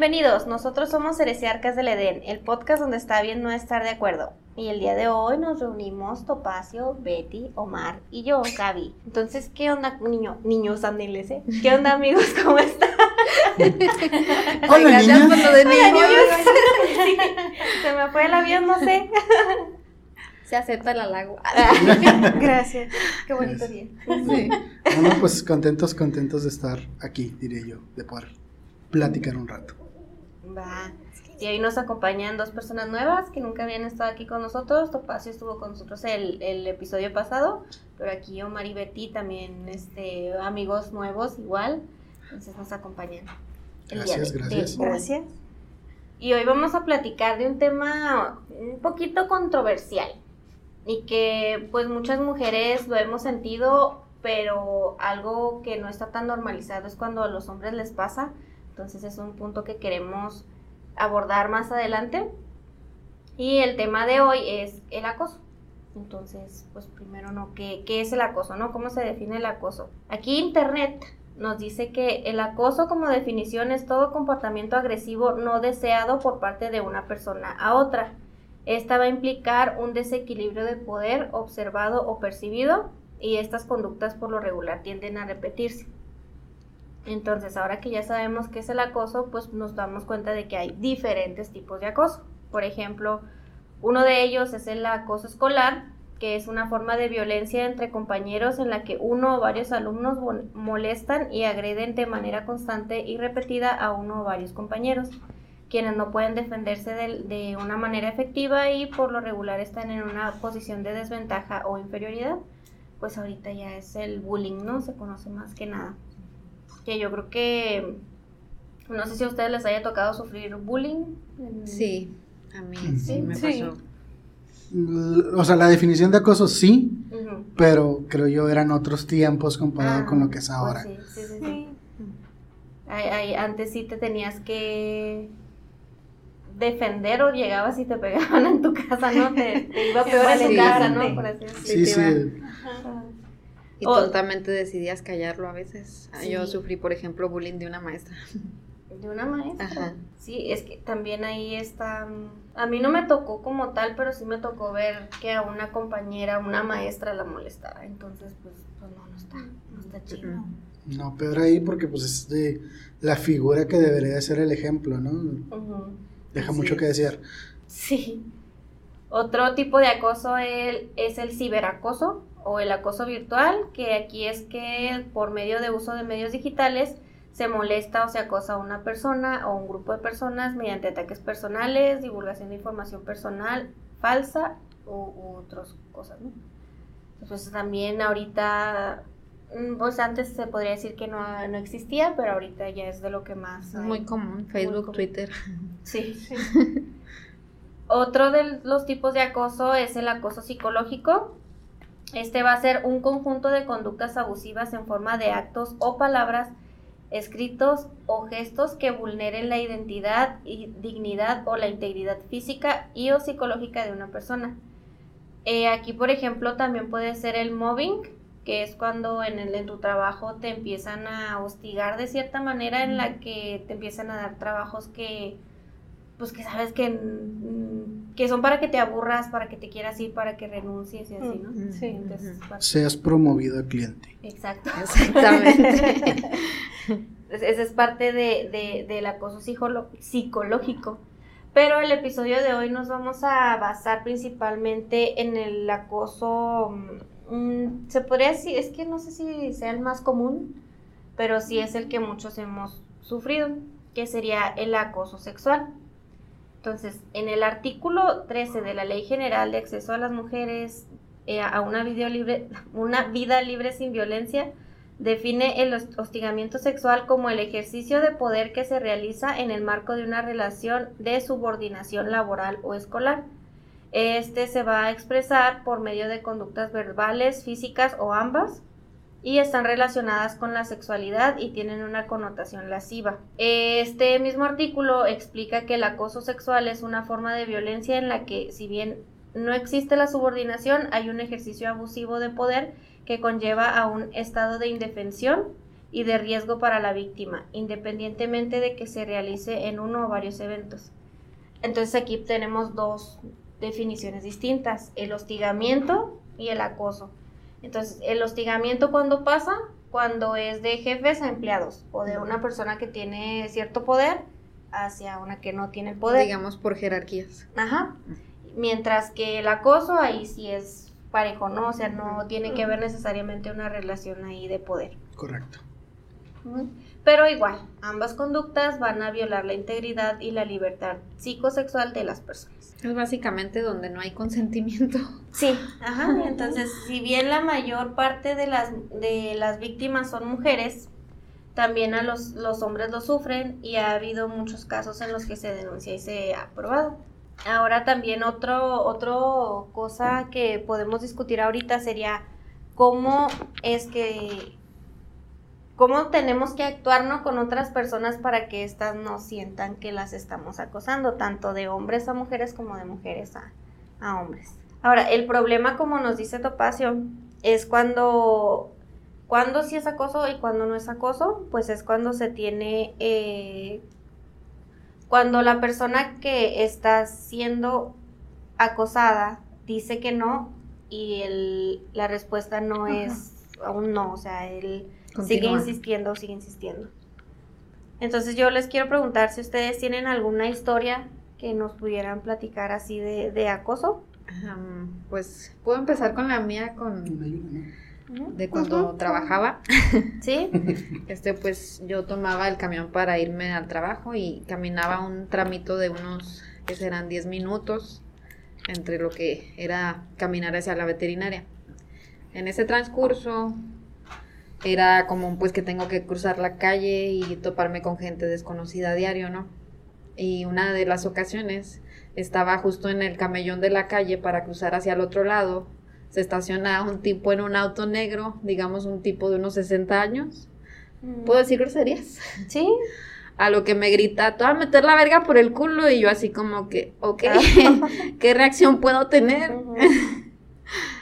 Bienvenidos, nosotros somos Heresiarcas del Edén, el podcast donde está bien no estar de acuerdo. Y el día de hoy nos reunimos Topacio, Betty, Omar y yo, Gaby. Entonces, ¿qué onda, niño? Niños, andiles, ¿eh? ¿Qué onda, amigos? ¿Cómo están? Hola, Gracias por lo de niños. Sí, se me fue el avión, no sé. Se acepta el halago. Gracias. Qué bonito día. Sí. Bueno, pues contentos, contentos de estar aquí, diré yo, de poder platicar un rato. Va. Y hoy nos acompañan dos personas nuevas que nunca habían estado aquí con nosotros. Topacio estuvo con nosotros el, el episodio pasado, pero aquí Omar y Betty también, este, amigos nuevos igual. Entonces nos acompañan. el día Gracias, de- gracias. hoy. Y hoy vamos a platicar de un tema un poquito controversial y que pues muchas mujeres lo hemos sentido, pero algo que no está tan normalizado es cuando a los hombres les pasa. Entonces es un punto que queremos abordar más adelante. Y el tema de hoy es el acoso. Entonces, pues primero, ¿no? ¿Qué, qué es el acoso, no? ¿Cómo se define el acoso? Aquí Internet nos dice que el acoso como definición es todo comportamiento agresivo no deseado por parte de una persona a otra. Esta va a implicar un desequilibrio de poder observado o percibido y estas conductas por lo regular tienden a repetirse. Entonces, ahora que ya sabemos qué es el acoso, pues nos damos cuenta de que hay diferentes tipos de acoso. Por ejemplo, uno de ellos es el acoso escolar, que es una forma de violencia entre compañeros en la que uno o varios alumnos mo- molestan y agreden de manera constante y repetida a uno o varios compañeros, quienes no pueden defenderse de, de una manera efectiva y por lo regular están en una posición de desventaja o inferioridad. Pues ahorita ya es el bullying, ¿no? Se conoce más que nada. Que yo creo que, no sé si a ustedes les haya tocado sufrir bullying. Sí, a mí Sí, sí me pasó. O sea, la definición de acoso sí, pero creo yo eran otros tiempos comparado Ah, con lo que es pues ahora. sí, sí, sí, sí. Ay, ay, antes sí te tenías que defender o llegabas y te pegaban en tu casa, ¿no? Te, te iba peor en tu casa. ¿no? Por así decirlo. Sí, sí, Y O- tontamente decidías callarlo a veces. Ah, Yo sufrí, por ejemplo, bullying de una maestra. De una maestra. Ajá. Sí, es que también ahí está. mm, A mí no me tocó como tal, pero sí me tocó ver que a una compañera, una maestra la molestaba. Entonces, pues, pues no, no está, no está chido. No, peor ahí porque pues es de la figura que debería de ser el ejemplo, ¿no? Deja mucho que es. desear. Sí. Otro tipo de acoso es el ciberacoso o el acoso virtual, que aquí es que por medio de uso de medios digitales se molesta o se acosa a una persona o un grupo de personas mediante ataques personales, divulgación de información personal falsa u, u otras cosas, ¿no? Pues también ahorita, mm, pues antes se podría decir que no, no existía, pero ahorita ya es de lo que más... Hay. muy común, Facebook, común. Twitter. Sí. Otro de los tipos de acoso es el acoso psicológico. Este va a ser un conjunto de conductas abusivas en forma de actos o palabras escritos o gestos que vulneren la identidad y dignidad o la integridad física y o psicológica de una persona. Eh, aquí, por ejemplo, también puede ser el mobbing, que es cuando en, el, en tu trabajo te empiezan a hostigar de cierta manera en la que te empiezan a dar trabajos que, pues que sabes que, mm, que son para que te aburras, para que te quieras ir, para que renuncies y así, ¿no? Sí, entonces, ujú. bueno, Seas promovido al cliente. exacto. Exactamente. Es- Esa es parte de, de- del acoso psicológico. Pero el episodio de hoy nos vamos a basar principalmente en el acoso, mm, se podría decir, es que no sé si sea el más común, pero sí es el que muchos hemos sufrido, que sería el acoso sexual. Entonces, en el artículo 13 de la Ley General de Acceso a las Mujeres eh, a una, video libre, una vida libre sin violencia, define el hos- hostigamiento sexual como el ejercicio de poder que se realiza en el marco de una relación de subordinación laboral o escolar. Este se va a expresar por medio de conductas verbales, físicas o ambas, y están relacionadas con la sexualidad y tienen una connotación lasciva. Este mismo artículo explica que el acoso sexual es una forma de violencia en la que, si bien no existe la subordinación, hay un ejercicio abusivo de poder que conlleva a un estado de indefensión y de riesgo para la víctima, independientemente de que se realice en uno o varios eventos. Entonces aquí tenemos dos definiciones distintas, el hostigamiento y el acoso. Entonces, el hostigamiento cuando pasa, cuando es de jefes a empleados o de una persona que tiene cierto poder hacia una que no tiene poder. Digamos por jerarquías. Ajá. Mientras que el acoso ahí sí es parejo, ¿no? O sea, no tiene que ver necesariamente una relación ahí de poder. Correcto. Pero igual, ambas conductas van a violar la integridad y la libertad psicosexual de las personas. Es básicamente donde no hay consentimiento. Sí, ajá. Entonces, si bien la mayor parte de las, de las víctimas son mujeres, también a los, los hombres lo sufren y ha habido muchos casos en los que se denuncia y se ha aprobado. Ahora también otro, otro cosa que podemos discutir ahorita sería cómo es que cómo tenemos que actuarnos con otras personas para que éstas no sientan que las estamos acosando, tanto de hombres a mujeres como de mujeres a, hombres. Ahora, el problema, como nos dice Topacio, es cuando, cuando sí es acoso y cuando no es acoso, pues es cuando se tiene, eh, cuando la persona que está siendo acosada dice que no y el, la respuesta no es aún no, o sea, sigue insistiendo, sigue insistiendo. Entonces yo les quiero preguntar si ustedes tienen alguna historia que nos pudieran platicar así de, acoso. pues puedo empezar con la mía, con de cuando trabajaba. Sí. Este, pues yo tomaba el camión para irme al trabajo y caminaba un tramito de unos, que serán 10 minutos, entre lo que era caminar hacia la veterinaria. En ese transcurso, era como pues que tengo que cruzar la calle y toparme con gente desconocida a diario, ¿no? Y una de las ocasiones estaba justo en el camellón de la calle para cruzar hacia el otro lado. Se estaciona un tipo en un auto negro, digamos un tipo de unos 60 años. Mm. ¿Puedo decir groserías? Sí. A lo que me grita, tú a meter la verga por el culo y yo así como que, ok, ¿qué reacción puedo tener?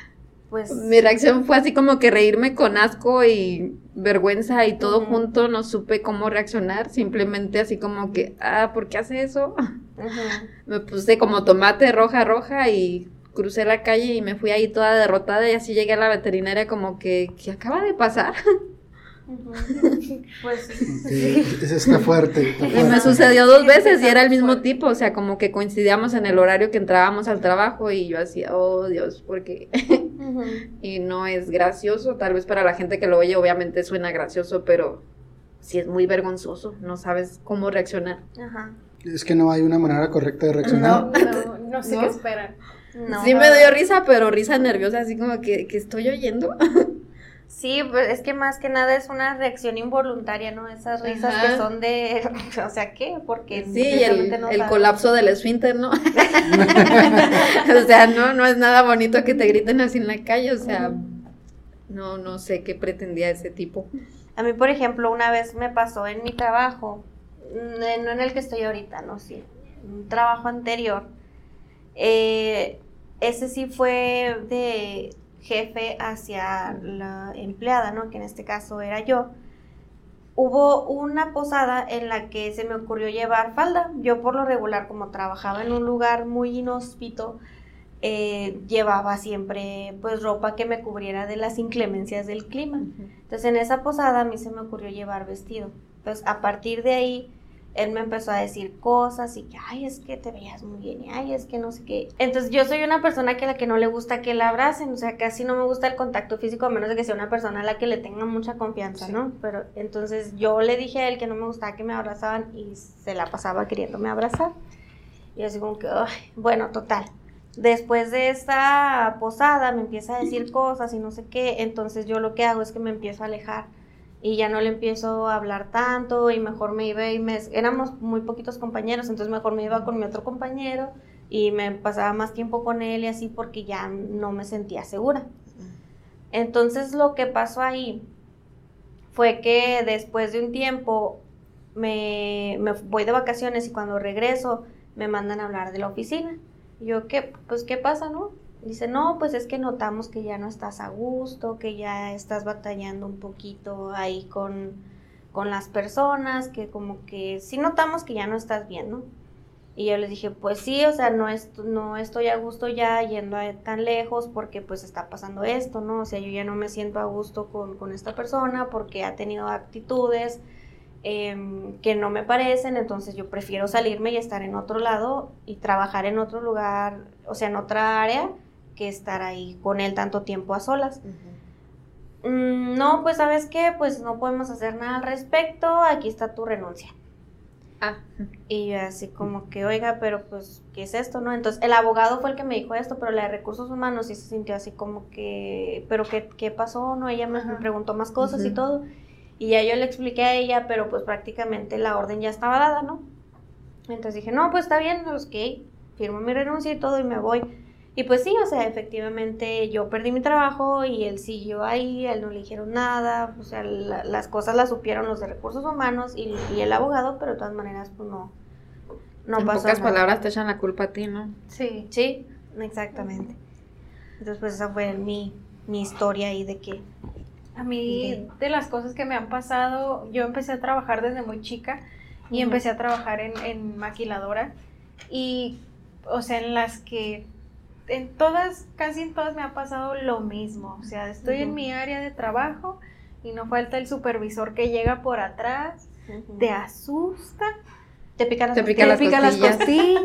pues... Mi reacción fue así como que reírme con asco y vergüenza y todo junto, no supe cómo reaccionar, simplemente así como que, ah, ¿por qué hace eso? Me puse como tomate roja, roja y crucé la calle y me fui ahí toda derrotada y así llegué a la veterinaria como que, ¿qué acaba de pasar? Pues Eso está fuerte, Y me sucedió dos veces y era el mismo tipo, o sea, como que coincidíamos en el horario que entrábamos al trabajo y yo hacía, oh Dios, porque... y no es gracioso, tal vez para la gente que lo oye obviamente suena gracioso, pero sí es muy vergonzoso, no sabes cómo reaccionar. Es que no hay una manera correcta de reaccionar. No, no, sé qué esperar. sí me dio risa, pero risa nerviosa, así como que, que estoy oyendo. Sí, pues es que más que nada es una reacción involuntaria, ¿no? Esas risas que son de, o sea, ¿qué? Porque sí, el, el colapso del esfínter, ¿no? o sea, no, no es nada bonito que te griten así en la calle, o sea, no, no sé qué pretendía ese tipo. A mí, por ejemplo, una vez me pasó en mi trabajo, mm, no en el que estoy ahorita, no, sí, un trabajo anterior. Eh, ese sí fue de jefe hacia la empleada, ¿no? Que en este caso era yo. Hubo una posada en la que se me ocurrió llevar falda. Yo por lo regular, como trabajaba en un lugar muy inhóspito, eh, llevaba siempre pues ropa que me cubriera de las inclemencias del clima. Entonces en esa posada a mí se me ocurrió llevar vestido. Entonces a partir de ahí él me empezó a decir cosas y que, ay, es que te veías muy bien y ay, es que no sé qué. Entonces yo soy una persona que a la que no le gusta que la abracen, o sea, casi no me gusta el contacto físico a menos de que sea una persona a la que le tenga mucha confianza, ¿no? Pero entonces yo le dije a él que no me gustaba que me abrazaban y se la pasaba queriéndome abrazar. Y así como que, ay, bueno, total. Después de esta posada me empieza a decir cosas y no sé qué, entonces yo lo que hago es que me empiezo a alejar y ya no le empiezo a hablar tanto y mejor me iba y me... Éramos muy poquitos compañeros, entonces mejor me iba con mi otro compañero y me pasaba más tiempo con él y así porque ya no me sentía segura. Entonces lo que pasó ahí fue que después de un tiempo me, me voy de vacaciones y cuando regreso me mandan a hablar de la oficina. Y yo, ¿qué? Pues, ¿qué pasa, no? Dice, no, pues es que notamos que ya no estás a gusto, que ya estás batallando un poquito ahí con, con las personas, que como que sí notamos que ya no estás bien, ¿no? Y yo les dije, pues sí, o sea, no, est no estoy a gusto ya yendo a tan lejos porque pues está pasando esto, ¿no? O sea, yo ya no me siento a gusto con, con esta persona porque ha tenido actitudes em, que no me parecen, entonces yo prefiero salirme y estar en otro lado y trabajar en otro lugar, o sea, en otra área, que estar ahí con él tanto tiempo a solas. Mm, no, pues sabes qué, pues no podemos hacer nada al respecto, aquí está tu renuncia. Ah, Y yo así como que, oiga, pero pues, ¿qué es esto, no? Entonces, el abogado fue el que me dijo esto, pero la de recursos humanos sí se sintió así como que, pero ¿qué, qué pasó? No, ella me, me preguntó más cosas y todo. Y ya yo le expliqué a ella, pero pues prácticamente la orden ya estaba dada, ¿no? Entonces dije, no, pues está bien, ok, firmo mi renuncia y todo y me voy. Y pues sí, o sea, efectivamente yo perdí mi trabajo y él siguió ahí, a él no le dijeron nada, o sea, la- las cosas las supieron los de recursos humanos y, y el abogado, pero de todas maneras, pues no, no en pasó pocas nada. palabras te echan la culpa a ti, ¿no? Sí. Sí, exactamente. Entonces, pues esa fue mi, mi historia ahí de que... A mí, de las cosas que me han pasado, yo empecé a trabajar desde muy chica y empecé a trabajar en, en maquiladora y, o sea, en las que en todas, casi en todas me ha pasado lo mismo. O sea, estoy en mi área de trabajo y no falta el supervisor que llega por atrás, te asusta, Te pican las Te pica las te pica las costillas. costillas,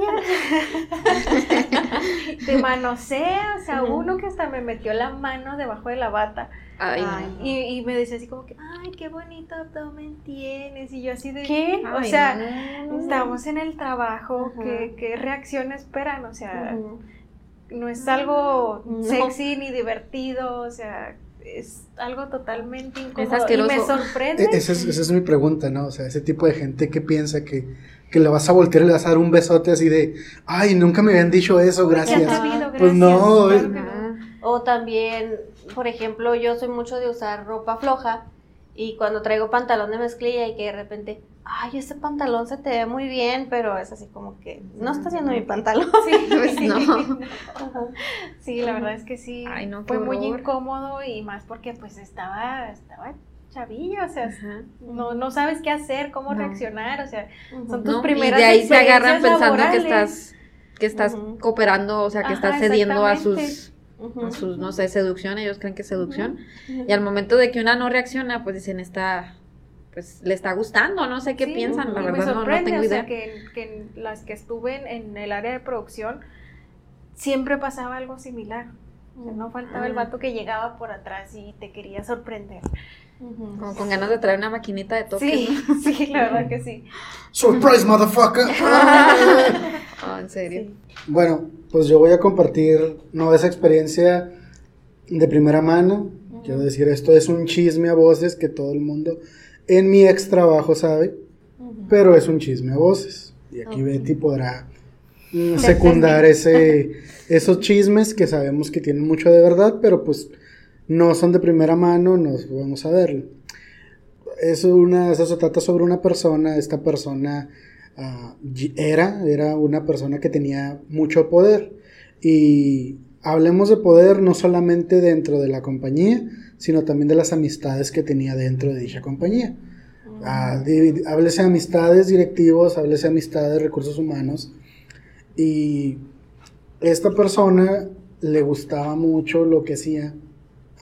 te manosea, o sea, uno que hasta me metió la mano debajo de la bata Ay, Ay, no. y, y me decía así como que, ay, qué bonito abdomen tienes, y yo así de, ¿Qué? O sea, no. estamos en el trabajo. ¿qué, qué reacción esperan? O sea. No es algo No. sexy ni divertido, o sea, es algo totalmente incómodo. y asqueroso. me sorprende. E- Esa es, esa es mi pregunta, ¿no? O sea, ese tipo de gente que piensa que, que le vas a voltear y le vas a dar un besote así de, ay, nunca me habían dicho eso, gracias. atrevido, Pues no, gracias, eh. no. O también, por ejemplo, yo soy mucho de usar ropa floja y cuando traigo pantalón de mezclilla y que de repente, ay, ese pantalón se te ve muy bien, pero es así como que no está haciendo mi pantalón. Sí, Pues no. Ajá. Sí, la verdad es que sí. Ay, no, qué fue muy incómodo y más porque pues estaba, estaba chavilla, o sea, Ajá. no, no sabes qué hacer, cómo No. reaccionar, o sea. Son tus ¿no? primeras y de ahí se agarran pensando que estás que estás cooperando, o sea, que Ajá, estás cediendo a sus Sus no sé, seducción, ellos creen que es seducción. Y al momento de que una no reacciona, pues dicen está pues le está gustando, no sé qué Sí, piensan, la y me verdad no, tengo o idea. sea, que, que en las que estuve en, en el área de producción siempre pasaba algo similar. O sea, no faltaba el vato que llegaba por atrás y te quería sorprender. Como con ganas de traer una maquinita de toques. Sí, ¿no? sí, la verdad que sí. Surprise, motherfucker. Ah, en serio. Bueno, pues yo voy a compartir no esa experiencia de primera mano. Quiero decir, esto es un chisme a voces que todo el mundo en mi ex trabajo sabe, pero es un chisme a voces. Y aquí. Betty podrá mm, secundar ese, esos chismes que sabemos que tienen mucho de verdad, pero pues no son de primera mano, nos vamos a verlo. Es una, eso se trata sobre una persona, esta persona ah, era, era una persona que tenía mucho poder. Y hablemos de poder no solamente dentro de la compañía, sino también de las amistades que tenía dentro de dicha compañía. Ah, di- háblese de amistades directivos, háblese de amistades de recursos humanos. Y esta persona le gustaba mucho lo que hacía,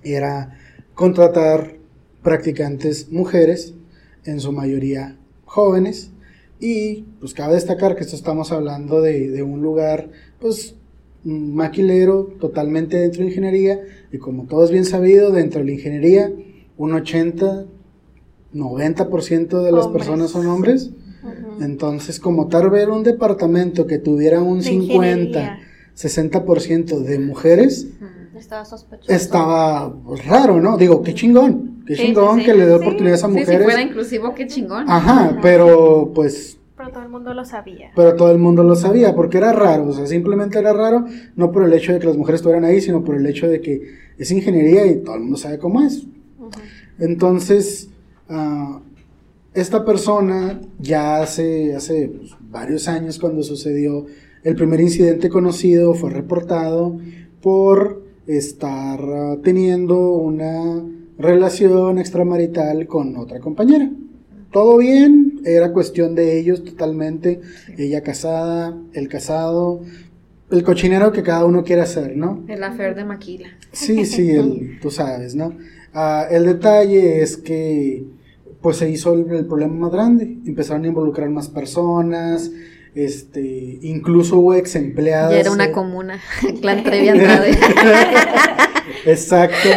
era contratar practicantes mujeres, en su mayoría jóvenes. Y pues cabe destacar que esto estamos hablando de, de un lugar, pues maquilero totalmente dentro de ingeniería. Y como todo es bien sabido, dentro de la ingeniería, un 80, 90% de las Hombres. personas son hombres. Entonces, como tal ver un departamento que tuviera un De 50, ingeniería. 60% de mujeres. Estaba sospechoso. estaba pues, raro, ¿no? Digo, qué chingón, qué Sí, chingón sí. que le dé Sí. oportunidades a Sí, si mujeres. fuera inclusivo, qué chingón. Ajá, pero pues, Pero todo el mundo lo sabía. pero todo el mundo lo sabía, porque era raro, o sea, simplemente era raro, no por el hecho de que las mujeres estuvieran ahí, sino por el hecho de que es ingeniería y todo el mundo sabe cómo es. Entonces, ah, esta persona ya hace, hace pues, varios años cuando sucedió el primer incidente conocido, fue reportado por estar ah, teniendo una relación extramarital con otra compañera. Todo bien, era cuestión de ellos totalmente, ella casada, el casado, el cochinero que cada uno quiere hacer, ¿no? El affair de Maquila. Sí, sí, el, tú sabes, ¿no? Ah, el detalle es que pues se hizo el, el problema más grande, empezaron a involucrar más personas, este, incluso hubo ex empleadas. Ya era una eh, comuna, clan Trevi Andrade. Exacto.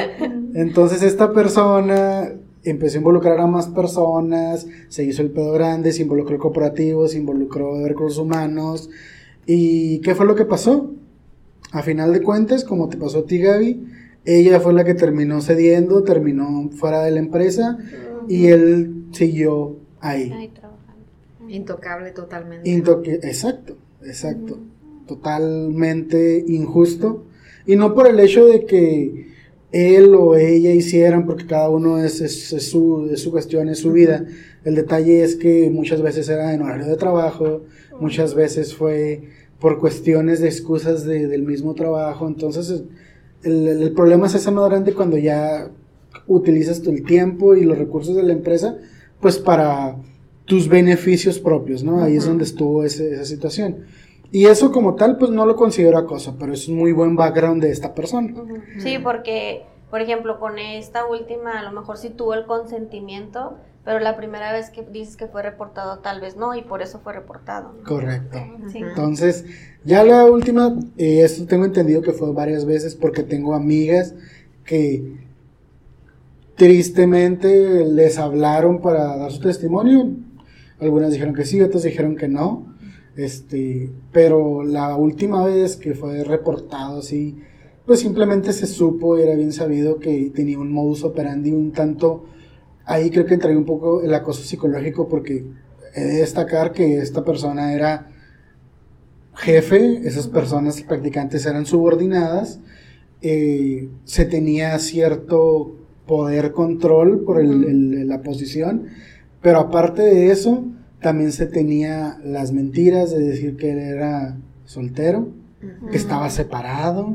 Entonces esta persona empezó a involucrar a más personas, se hizo el pedo grande, se involucró el cooperativo, se involucró de recursos humanos. ¿Y qué fue lo que pasó? A final de cuentas, como te pasó a ti, Gaby, ella fue la que terminó cediendo, terminó fuera de la empresa y él siguió ahí. Ay. Intocable totalmente. Intoque- exacto, exacto. Totalmente injusto. Y no por el hecho de que él o ella hicieran, porque cada uno es, es- es su, es su cuestión, es su vida. El detalle es que muchas veces era en horario de trabajo, muchas veces fue por cuestiones de excusas de- del mismo trabajo. Entonces, el, el problema es ese más grande cuando ya utilizas tu el tiempo y los recursos de la empresa, pues para tus beneficios propios, ¿no? Ahí es donde estuvo ese- esa situación. Y eso como tal, pues no lo considero acoso, pero es un muy buen background de esta persona. Sí, porque, por ejemplo, con esta última, a lo mejor sí tuvo el consentimiento, pero la primera vez que dices que fue reportado, tal vez no, y por eso fue reportado. ¿no? Correcto. Sí. Entonces, ya la última, eh, esto tengo entendido que fue varias veces porque tengo amigas que tristemente les hablaron para dar su testimonio. Algunas dijeron que sí, otras dijeron que no. Este, pero la última vez que fue reportado así, pues simplemente se supo, era bien sabido que tenía un modus operandi un tanto, ahí creo que entraría un poco el acoso psicológico porque he de destacar que esta persona era jefe, esas personas practicantes eran subordinadas, eh, se tenía cierto poder control por el- la posición, pero aparte de eso, también se tenía las mentiras de decir que él era soltero, que estaba separado,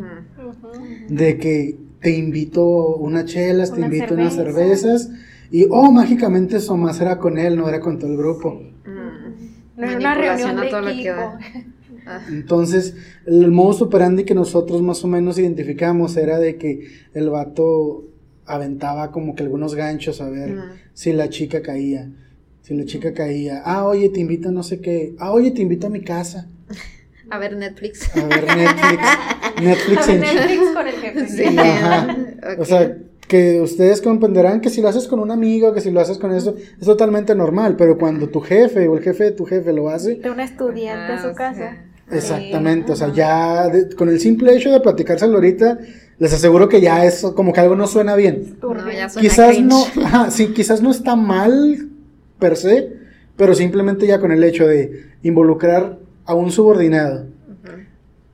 de que te invito unas chelas, te Una invito unas cerveza. cervezas, y oh, mágicamente eso más era con él, no era con todo el grupo. Mm. No era una reunión a de todo lo que. Ah, Entonces, el modus operandi que nosotros más o menos identificamos era de que el vato aventaba como que algunos ganchos a ver. Si la chica caía. Si la chica caía, ah, oye, te invito a no sé qué, ah, oye, te invito a mi casa A ver Netflix. a ver Netflix, Netflix A en ver, Netflix con el jefe. Sí. Ajá. O sea, que ustedes comprenderán que si lo haces con un amigo, que si lo haces con eso, es totalmente normal, pero cuando tu jefe o el jefe de tu jefe lo hace, De una estudiante Ah, a su o casa. sea, Exactamente, o sea, ya de- con el simple hecho de platicárselo ahorita, les aseguro que ya eso como que algo no suena bien. No, ya suena Quizás cringe. no, ajá, sí, quizás no está mal per se, pero simplemente ya con el hecho de involucrar a un subordinado,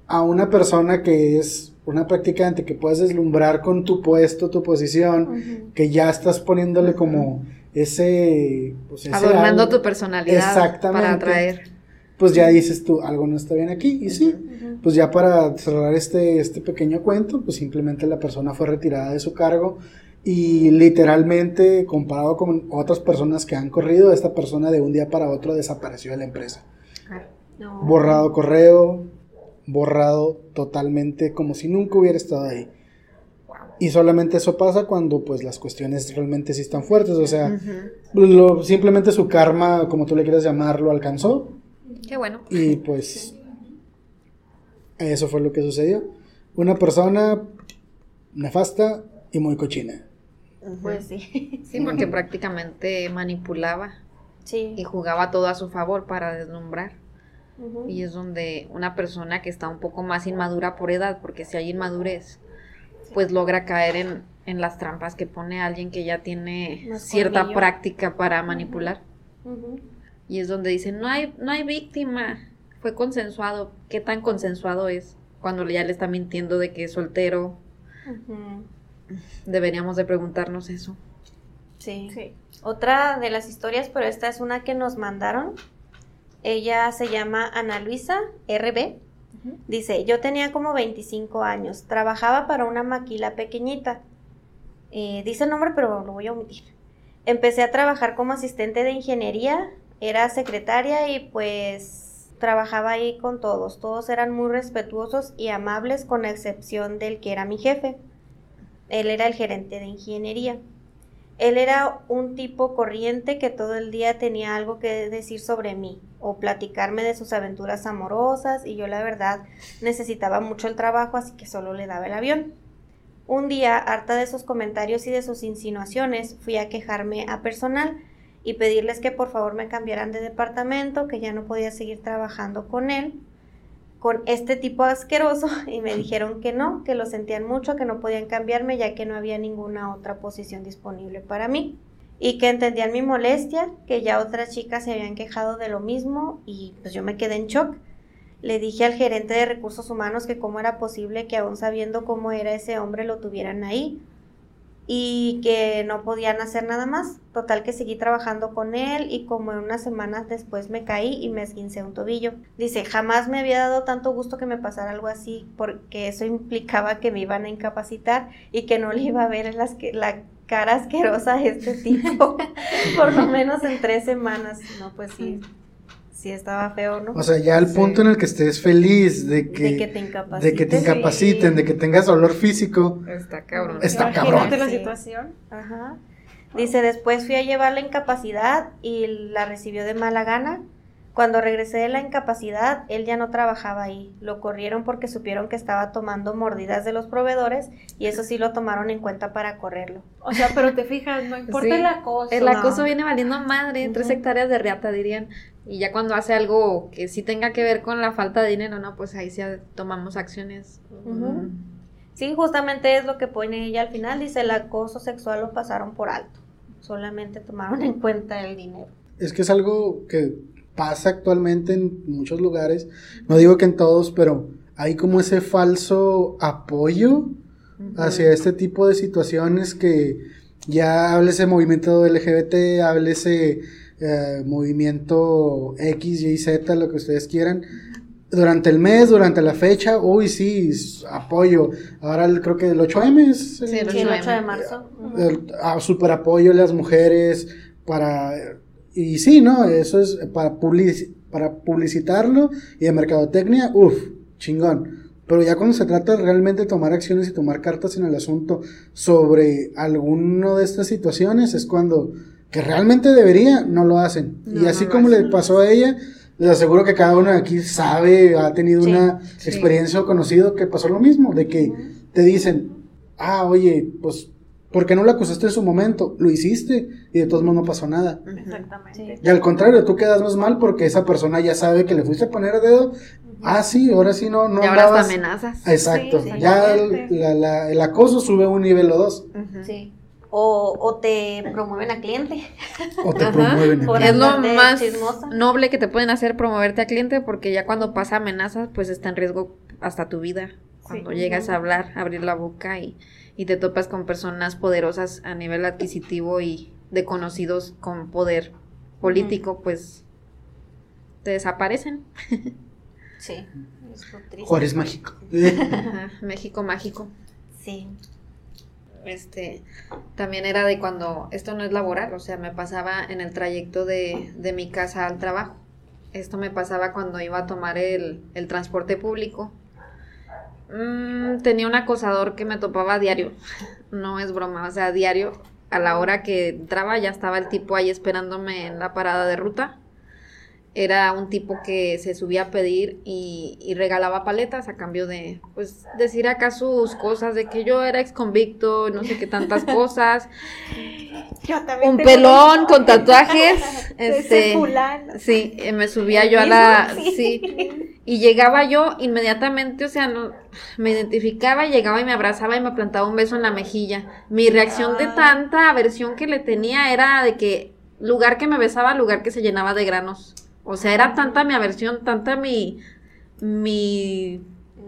a una persona que es una practicante, que puedes deslumbrar con tu puesto, tu posición, que ya estás poniéndole como ese... pues, ese Adornando algo, tu personalidad Exactamente. para atraer. Pues ya dices tú, algo no está bien aquí, y sí. Pues ya para cerrar este, este pequeño cuento, pues simplemente la persona fue retirada de su cargo y literalmente comparado con otras personas que han corrido, esta persona de un día para otro desapareció de la empresa. No. Borrado correo, borrado totalmente como si nunca hubiera estado ahí. Y solamente eso pasa cuando pues las cuestiones realmente sí están fuertes, o sea, lo- simplemente su karma, como tú le quieras llamar, lo alcanzó Qué bueno. y pues eso fue lo que sucedió. Una persona nefasta y muy cochina. Pues sí. Sí, porque prácticamente manipulaba Sí. y jugaba todo a su favor para deslumbrar. Y es donde una persona que está un poco más inmadura por edad, porque si hay inmadurez, pues logra caer en, en las trampas que pone alguien que ya tiene Más cierta colmillo. práctica para manipular. Y es donde dicen, no hay, no hay víctima, fue consensuado. ¿Qué tan consensuado es? Cuando ya le está mintiendo de que es soltero, deberíamos de preguntarnos eso. Sí. Sí. Otra de las historias, pero esta es una que nos mandaron. Ella se llama Ana Luisa RB Dice, yo tenía como 25 años, trabajaba para una maquila pequeñita. Eh, dice el nombre, pero lo voy a omitir. Empecé a trabajar como asistente de ingeniería, era secretaria y pues trabajaba ahí con todos. Todos eran muy respetuosos y amables con excepción del que era mi jefe. Él era el gerente de ingeniería. Él era un tipo corriente que todo el día tenía algo que decir sobre mí o platicarme de sus aventuras amorosas y yo la verdad necesitaba mucho el trabajo así que solo le daba el avión. Un día, harta de sus comentarios y de sus insinuaciones, fui a quejarme a personal y pedirles que por favor me cambiaran de departamento, que ya no podía seguir trabajando con él con este tipo asqueroso y me dijeron que no, que lo sentían mucho, que no podían cambiarme ya que no había ninguna otra posición disponible para mí y que entendían mi molestia, que ya otras chicas se habían quejado de lo mismo y pues yo me quedé en shock. Le dije al gerente de recursos humanos que cómo era posible que aún sabiendo cómo era ese hombre lo tuvieran ahí, y que no podían hacer nada más. Total que seguí trabajando con él y como en unas semanas después me caí y me esguincé un tobillo. Dice, jamás me había dado tanto gusto que me pasara algo así porque eso implicaba que me iban a incapacitar y que no le iba a ver las que, la cara asquerosa a este tipo por lo menos en tres semanas. No, pues sí, sí estaba feo, ¿no? O sea, ya al punto en el que estés feliz de que, De que te incapaciten. de que te incapaciten, de que tengas dolor físico. Está cabrón. Está Imagínate cabrón. la situación. Ajá. Dice, después fui a llevar la incapacidad y la recibió de mala gana. Cuando regresé de la incapacidad, él ya no trabajaba ahí. Lo corrieron porque supieron que estaba tomando mordidas de los proveedores y eso sí lo tomaron en cuenta para correrlo. O sea, pero te fijas, no importa Sí. el acoso. El acoso no. viene valiendo madre, tres Ujú. hectáreas de reata dirían. Y ya cuando hace algo que sí tenga que ver con la falta de dinero, no, pues ahí sí tomamos acciones. Mm. Sí, justamente es lo que pone ella al final. Dice, el acoso sexual lo pasaron por alto. Solamente tomaron en cuenta el dinero. Es que es algo que pasa actualmente en muchos lugares. No digo que en todos, pero hay como ese falso apoyo hacia este tipo de situaciones que ya háblese movimiento LGBT, háblese eh, movimiento X, Y, Z, lo que ustedes quieran. Durante el mes, durante la fecha, uy, sí, apoyo. Ahora el- creo que el 8M es el- Sí, el Sí, el 8M. 8 de marzo. Ujú. el- a super apoyo a las mujeres para y sí no eso es para publici- para publicitarlo y de mercadotecnia uff chingón pero ya cuando se trata realmente de tomar acciones y tomar cartas en el asunto sobre alguno de estas situaciones es cuando que realmente debería no lo hacen y No, así no lo como le pasó a ella les aseguro que cada uno de aquí sabe ha tenido Sí. una Sí. experiencia o conocido que pasó lo mismo de que te dicen ah, oye, pues, ¿por qué no lo acusaste en su momento? Lo hiciste y de todos modos no pasó nada. Exactamente. Y al contrario, tú quedas más mal porque esa persona ya sabe que le fuiste a poner el dedo. Ah, sí, ahora sí no, no y ahora hasta amenazas. Exacto, Sí, ya el, la- la- el acoso sube a un nivel o dos. Sí. O, o te promueven a cliente. O te Ajá. promueven. Es lo más chismosa. noble que te pueden hacer promoverte a cliente porque ya cuando pasa amenazas, pues está en riesgo hasta tu vida. Cuando Sí. llegas a hablar, abrir la boca y, y te topas con personas poderosas a nivel adquisitivo y de conocidos con poder político, pues te desaparecen. Sí. Es lo triste. Juárez mágico. México mágico. Sí. Este, también era de cuando, esto no es laboral, o sea, me pasaba en el trayecto de, de mi casa al trabajo. Esto me pasaba cuando iba a tomar el, el transporte público. Mm, tenía un acosador que me topaba a diario, no es broma, o sea, a diario, a la hora que entraba ya estaba el tipo ahí esperándome en la parada de ruta. Era un tipo que se subía a pedir y, y regalaba paletas a cambio de, pues, decir acá sus cosas de que yo era ex convicto, no sé qué tantas cosas. Yo también Un pelón con tatuajes. Este, sí, eh, me subía yo a la, sí, y llegaba yo inmediatamente, o sea, no, me identificaba, y llegaba y me abrazaba y me plantaba un beso en la mejilla. Mi reacción de Ah. tanta aversión que le tenía era de que lugar que me besaba, lugar que se llenaba de granos. O sea, era tanta mi aversión, tanta mi, mi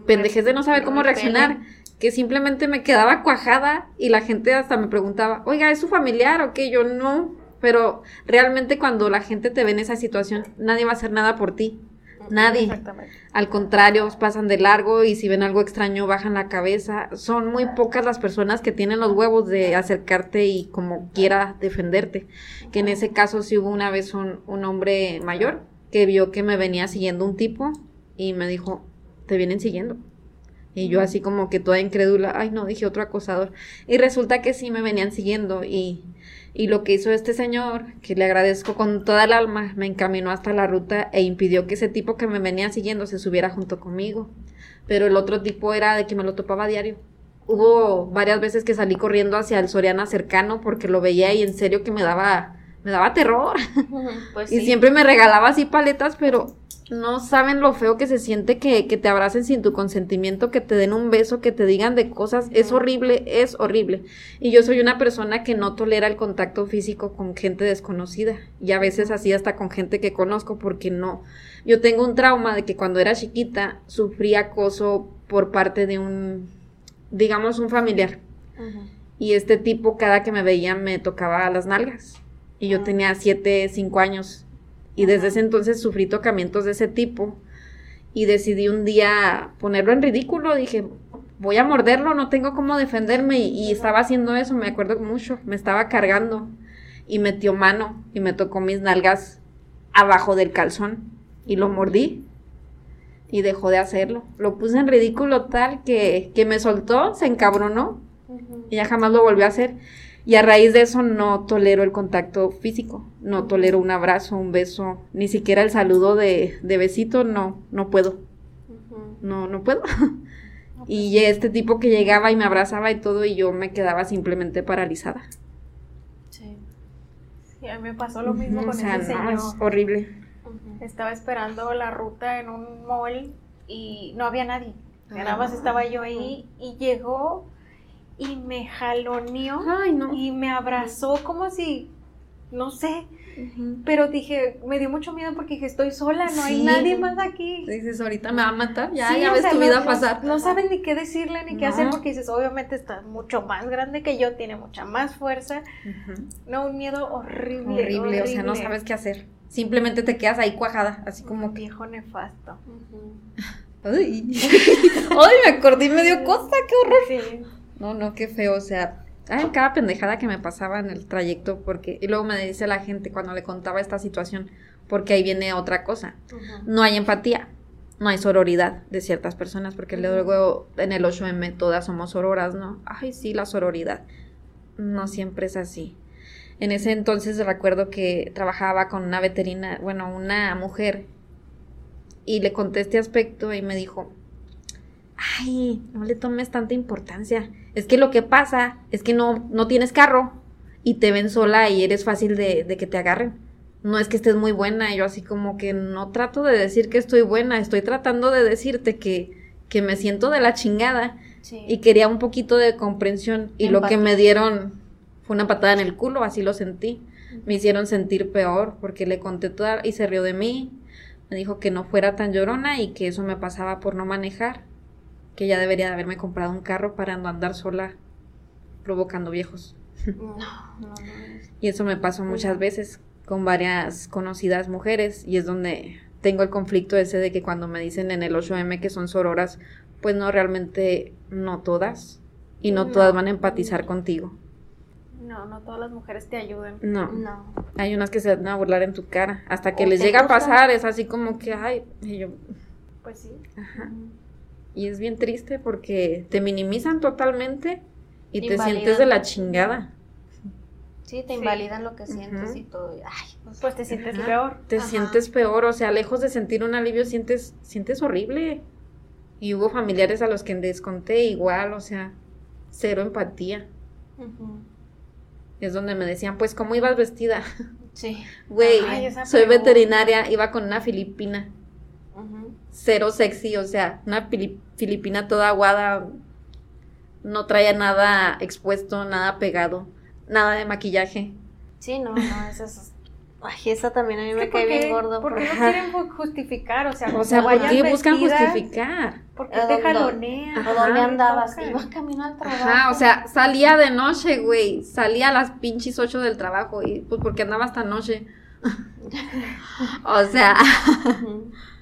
pendejez de no saber cómo reaccionar, que simplemente me quedaba cuajada y la gente hasta me preguntaba, oiga, ¿es su familiar o qué? Yo no, pero realmente cuando la gente te ve en esa situación, nadie va a hacer nada por ti. Nadie. Exactamente. Al contrario, pasan de largo y si ven algo extraño bajan la cabeza. Son muy pocas las personas que tienen los huevos de acercarte y como quiera defenderte. Que en ese caso sí hubo una vez un, un hombre mayor que vio que me venía siguiendo un tipo y me dijo, te vienen siguiendo. Y yo así como que toda incrédula, ay no, dije otro acosador. Y resulta que sí me venían siguiendo y, y lo que hizo este señor, que le agradezco con toda el alma, me encaminó hasta la ruta e impidió que ese tipo que me venía siguiendo se subiera junto conmigo. Pero el otro tipo era de que me lo topaba a diario. Hubo varias veces que salí corriendo hacia el Soriana cercano porque lo veía y en serio que me daba, me daba terror. Pues Y siempre me regalaba así paletas, pero no saben lo feo que se siente que, que te abracen sin tu consentimiento, que te den un beso, que te digan de cosas. Es horrible, es horrible. Y yo soy una persona que no tolera el contacto físico con gente desconocida. Y a veces así hasta con gente que conozco, porque no. Yo tengo un trauma de que cuando era chiquita sufrí acoso por parte de un, digamos, un familiar. Y este tipo cada que me veía me tocaba las nalgas. Y yo Ah. tenía siete, cinco años. Y desde ese entonces sufrí tocamientos de ese tipo. Y decidí un día ponerlo en ridículo. Dije, voy a morderlo, no tengo cómo defenderme. Y, y estaba haciendo eso, me acuerdo mucho. Me estaba cargando. Y metió mano y me tocó mis nalgas abajo del calzón. Y lo mordí. Y dejó de hacerlo. Lo puse en ridículo tal que, que me soltó, se encabronó y ya jamás lo volvió a hacer. Y a raíz de eso no tolero el contacto físico, no tolero un abrazo, un beso, ni siquiera el saludo de, de besito, no, no puedo, no, no puedo. Y este tipo que llegaba y me abrazaba y todo y yo me quedaba simplemente paralizada. Sí. Sí, a mí me pasó lo mismo con o sea, ese no, señor. es horrible. Estaba esperando la ruta en un mall y no había nadie. Nada más estaba yo ahí y llegó y me jaloneó Ay, no. y me abrazó como si, no sé, pero dije, me dio mucho miedo porque dije, estoy sola, no hay nadie más aquí. Dices, ahorita me va a matar, ya, Sí, ya ves sea, tu no- vida no- pasar. No, sabes ni qué decirle ni qué hacer No. porque dices, obviamente está mucho más grande que yo, tiene mucha más fuerza. No, un miedo horrible. Horrible, o sea, no sabes qué hacer. Simplemente te quedas ahí cuajada, así como viejo nefasto. Ay, Ay, me acordé y me dio cosa, qué horror. Sí. No, no, qué feo, o sea, ay, cada pendejada que me pasaba en el trayecto, porque, y luego me dice la gente cuando le contaba esta situación, porque ahí viene otra cosa, no hay empatía, no hay sororidad de ciertas personas, porque luego en el 8M todas somos sororas, ¿no? Ay, sí, la sororidad. No siempre es así. En ese entonces recuerdo que trabajaba con una veterina, bueno, una mujer, y le conté este aspecto y me dijo, ay, no le tomes tanta importancia. Es que lo que pasa es que no, no tienes carro y te ven sola y eres fácil de, de que te agarren. No es que estés muy buena, yo así como que no trato de decir que estoy buena, estoy tratando de decirte que, que me siento de la chingada Sí. y quería un poquito de comprensión y lo que me dieron fue una patada en el culo, así lo sentí. Me hicieron sentir peor porque le conté toda y se rió de mí. Me dijo que no fuera tan llorona y que eso me pasaba por no manejar, que ya debería de haberme comprado un carro para no andar sola provocando viejos. No, no, no. Y eso me pasó muchas veces con varias conocidas mujeres y es donde tengo el conflicto ese de que cuando me dicen en el 8M que son sororas, pues no realmente no todas y no, No. todas van a empatizar contigo. No, no todas las mujeres te ayudan. No, No. hay unas que se van a burlar en tu cara hasta que O les llega a pasar, es así como que ay, y yo, Pues sí. ajá. Y es bien triste porque te minimizan totalmente y te sientes de la chingada. Sí, te Sí. invalidan lo que sientes Ujú. y todo. y, Ay, pues, Pues te sientes Ajá. peor. te Ajá. sientes peor, o sea, lejos de sentir un alivio, sientes, sientes horrible. Y hubo familiares a los que les conté igual, o sea, cero empatía. Es donde me decían, pues, ¿cómo ibas vestida? Sí. Güey, soy veterinaria, iba con una filipina. Cero sexy, o sea, una fili- filipina toda aguada, no traía nada expuesto, nada pegado, nada de maquillaje. Sí, no, no, esa es. Ay, esa también a mí Es me cae ¿por qué- bien gordo. ¿Por qué porque- no quieren ju- justificar? O sea, O sea, ¿por qué buscan vestidas, justificar? ¿Por ¿A qué te jalonean? ¿A dónde andabas? Ibas camino al trabajo. Ajá, o sea, salía de noche, güey. Salía a las pinches 8 del trabajo y pues porque andaba hasta noche. o sea,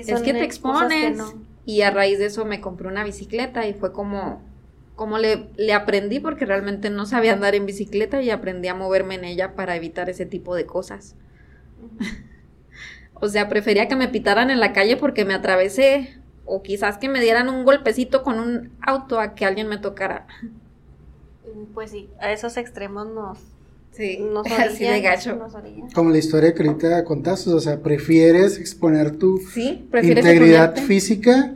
Es que te que expones. no. Y a raíz de eso me compré una bicicleta y fue como, como le, le aprendí porque realmente no sabía andar en bicicleta y aprendí a moverme en ella para evitar ese tipo de cosas. o sea, prefería que me pitaran en la calle porque me atravesé o quizás que me dieran un golpecito con un auto a que alguien me tocara. Pues sí, a esos extremos nos, Sí, nos así de orillan, gacho. nos orillan. Como la historia que ahorita contaste, o sea, prefieres exponer tu Sí, prefieres integridad exponerte? física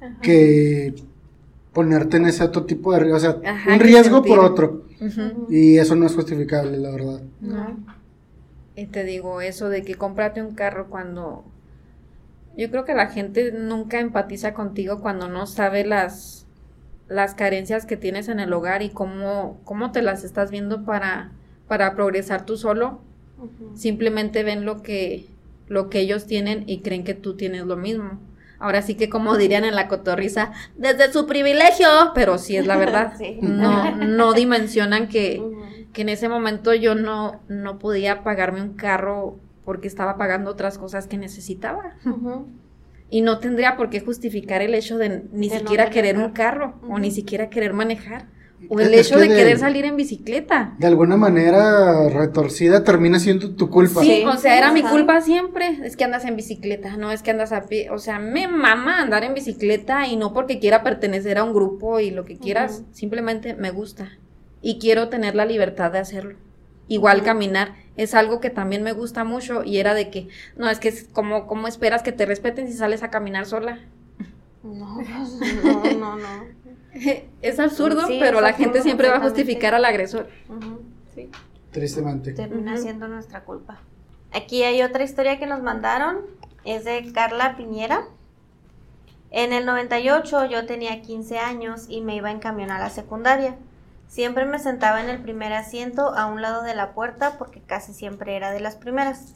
Ajá. que ponerte en ese otro tipo de riesgo, o sea, Ajá, un riesgo por otro. Y eso no es justificable, la verdad. No. Y te digo eso de que cómprate un carro cuando yo creo que la gente nunca empatiza contigo cuando no sabe las las carencias que tienes en el hogar y cómo cómo te las estás viendo para para progresar tú solo. Simplemente ven lo que lo que ellos tienen y creen que tú tienes lo mismo. Ahora sí que como dirían en la cotorriza, desde su privilegio, pero sí es la verdad. Sí. No no dimensionan que que en ese momento yo no, no podía pagarme un carro porque estaba pagando otras cosas que necesitaba. Y no tendría por qué justificar el hecho de ni De siquiera querer un carro. o ni siquiera querer manejar. O el es hecho que de de- querer salir en bicicleta. De alguna manera retorcida termina siendo tu culpa. Sí, Sí, o sea, era mi culpa siempre. Es que andas en bicicleta, no es que andas a pie. O sea, me mama andar en bicicleta y no porque quiera pertenecer a un grupo y lo que quieras, simplemente me gusta. Y quiero tener la libertad de hacerlo. Igual caminar es algo que también me gusta mucho y era de que, no, es que es como, ¿cómo esperas que te respeten si sales a caminar sola? No, pues, no, no, no. es absurdo, Sí, pero es la gente siempre va a justificar al agresor. Sí. Tristemente. termina siendo nuestra culpa. Aquí hay otra historia que nos mandaron, es de Carla Piñera. En el 98 yo tenía 15 años y me iba en camión a la secundaria. Siempre me sentaba en el primer asiento a un lado de la puerta porque casi siempre era de las primeras.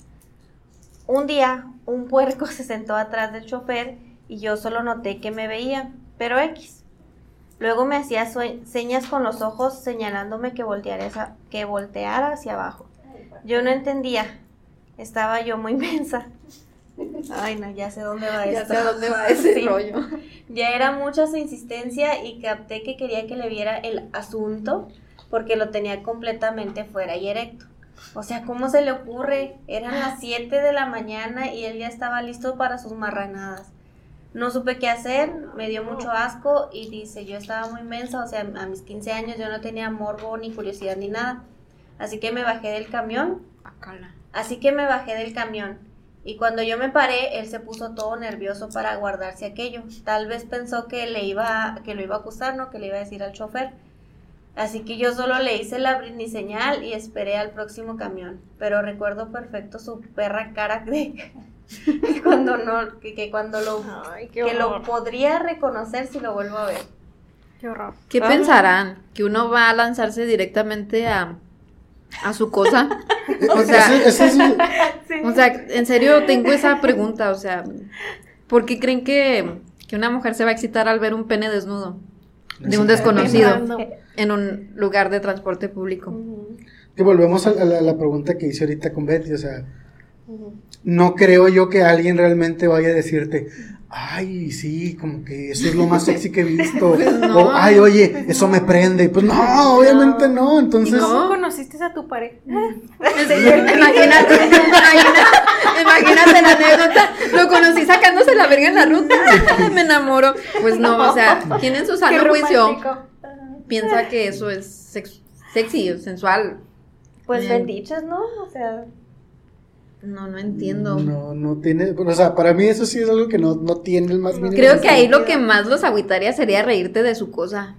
Un día un puerco se sentó atrás del chofer y yo solo noté que me veía, pero X. Luego me hacía señas con los ojos señalándome que volteara, que volteara hacia abajo. Yo no entendía. Estaba yo muy mensa. Ay, no, ya sé dónde va Ya esto. sé a dónde va ese Sí. rollo. Ya era mucha su insistencia y capté que quería que le viera el asunto porque lo tenía completamente fuera y erecto. O sea, ¿cómo se le ocurre? Eran las 7 de la mañana y él ya estaba listo para sus marranadas. No supe qué hacer, me dio mucho asco y dice, yo estaba muy mensa, o sea, a mis 15 años yo no tenía morbo ni curiosidad ni nada. Así que me bajé del camión Así que me bajé del camión y cuando yo me paré, él se puso todo nervioso para guardarse aquello. Tal vez pensó que le iba que lo iba a acusar, no, que le iba a decir al chofer. Así que yo solo le hice la Britney señal y esperé al próximo camión. Pero recuerdo perfecto su perra cara de que cuando no que, que cuando lo Ay, que lo podría reconocer si lo vuelvo a ver. Qué horror. ¿Qué Ah. pensarán? ¿Que uno va a lanzarse directamente a, a su cosa? O sea, es- o sea, en serio tengo esa pregunta, o sea, ¿por qué creen que, que una mujer se va a excitar al ver un pene desnudo de un desconocido en un lugar de transporte público? que volvemos a la, a la pregunta que hice ahorita con Betty, o sea, no creo yo que alguien realmente vaya a decirte, ay, sí, como que eso es lo más sexy que he visto, Pues no. o ay, oye, eso me prende, pues no, obviamente no, ¿Y entonces, cómo No. conociste a tu pareja? imagínate, imagínate, imagínate la anécdota. Lo conocí sacándose la verga en la ruta. Me enamoro. Pues no, o sea, ¿quién en su sano juicio piensa que eso es sex- sexy o sensual? Pues Bien. bendiches, ¿no? O sea, No, no entiendo. no, no tiene, o sea, para mí eso sí es algo que no, no tiene el más mínimo Creo que ahí lo que más los agüitaría sería reírte de su cosa.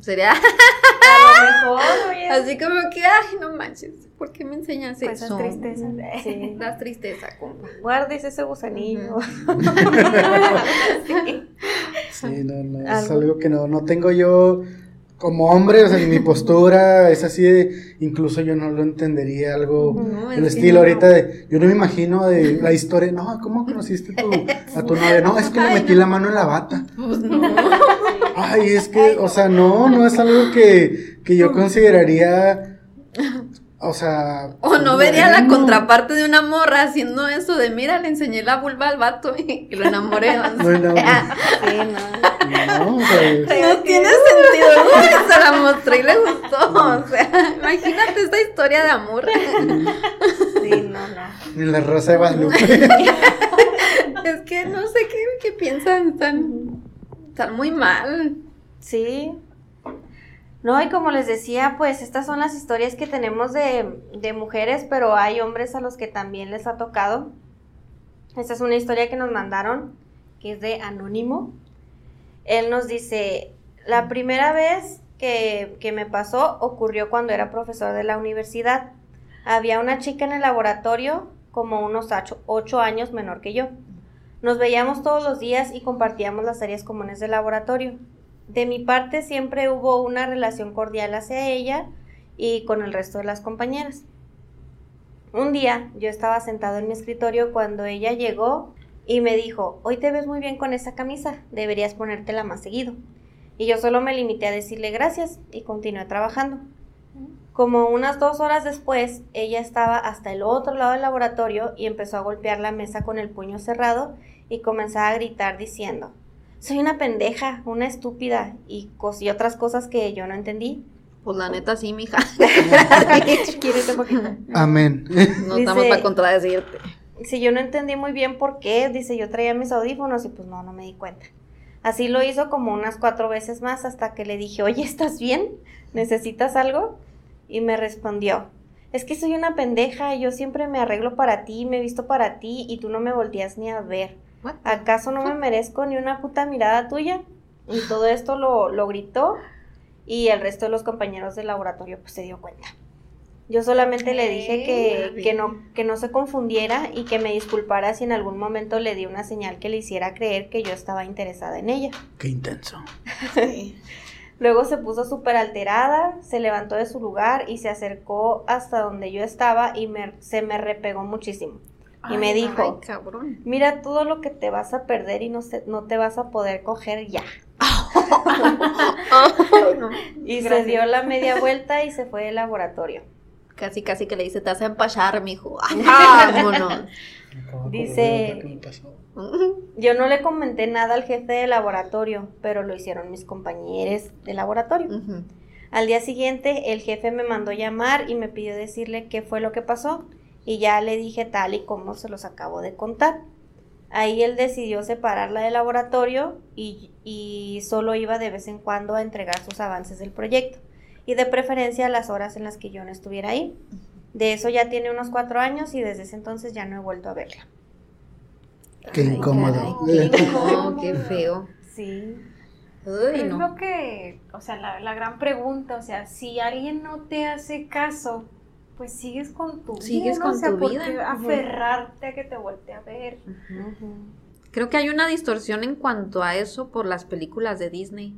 Sería a lo mejor, oye. así como que, ay, no manches, ¿por qué me enseñas Pues eso? es tristeza. Sí. Das tristeza, compa. Guardes ese gusanillo. Sí, no, no, es Algo. algo que no, no tengo yo como hombre, o sea, mi postura es así de, incluso yo no lo entendería, algo, No, el estilo no. ahorita de, yo no me imagino de la historia, no, ¿cómo conociste tu, a tu novia? No, es que le Ay, metí no. la mano en la bata. Pues no. Ay, es que, o sea, no, no es algo que, que yo consideraría O sea. O no vería la contraparte de una morra haciendo eso de mira, le enseñé la vulva al vato y, y lo enamoré. o sea, Bueno, Sí, no. no, sea, No tiene sentido, ¿no? Se la mostré y le gustó. O sea, imagínate esta historia de amor. Sí, no, no. en la Rosa de Guadalupe. Es que no sé qué, qué piensan, están, están muy mal. Sí. No, y como les decía, pues estas son las historias que tenemos de, mujeres, pero hay hombres a los que también les ha tocado. Esta es una historia que nos mandaron, que es de Anónimo. Él nos dice, la primera vez que, que me pasó ocurrió cuando era profesor de la universidad. Había una chica en el laboratorio como unos ocho, ocho años menor que yo. Nos veíamos todos los días y compartíamos las áreas comunes del laboratorio. De mi parte siempre hubo una relación cordial hacia ella y con el resto de las compañeras. Un día yo estaba sentado en mi escritorio cuando ella llegó y me dijo, hoy te ves muy bien con esa camisa, deberías ponértela más seguido. Y yo solo me limité a decirle gracias y continué trabajando. Como unas dos horas después, ella estaba hasta el otro lado del laboratorio y empezó a golpear la mesa con el puño cerrado y comenzaba a gritar diciendo, soy una pendeja, una estúpida y, cos- y otras cosas que yo no entendí. Pues la neta sí, mija. Amén. No estamos para contradecirte. Si yo no entendí muy bien por qué, dice, yo traía mis audífonos y pues no, no me di cuenta. Así lo hizo como unas cuatro veces más hasta que le dije, oye, ¿estás bien? ¿Necesitas algo? Y me respondió, es que soy una pendeja, yo siempre me arreglo para ti, me visto para ti y tú no me volteas ni a ver. What? ¿Acaso no me merezco ni una puta mirada tuya? Y todo esto lo, lo gritó y el resto de los compañeros del laboratorio pues se dio cuenta. Yo solamente le dije que, que, no, que no se confundiera y que me disculpara si en algún momento le di una señal que le hiciera creer que yo estaba interesada en ella. Qué intenso. Luego se puso súper alterada, se levantó de su lugar y se acercó hasta donde yo estaba y me, se me repegó muchísimo. Y me dijo, Ay, cabrón. mira todo lo que te vas a perder y no, se, no te vas a poder coger ya. Y se dio la media vuelta y se fue del laboratorio. Casi, casi que le dice, te vas a empachar, mijo. Vámonos. Dice- que me pasó. Yo no le comenté nada al jefe de laboratorio, pero lo hicieron mis compañeros de laboratorio. Al día siguiente, el jefe me mandó llamar y me pidió decirle qué fue lo que pasó. Y ya le dije tal y como se los acabo de contar. Ahí él decidió separarla del laboratorio y, y solo iba de vez en cuando a entregar sus avances del proyecto. Y de preferencia las horas en las que yo no estuviera ahí. De eso ya tiene unos cuatro años y desde ese entonces ya no he vuelto a verla. Qué Ay, incómodo. caray, qué incómodo, qué feo. Sí. Uy, Es no. lo que, o sea, la, la gran pregunta, o sea, si alguien no te hace caso, pues sigues con tu Sigues vida, con sea, tu ¿por vida. qué aferrarte a que te voltee a ver. Creo que hay una distorsión en cuanto a eso por las películas de Disney.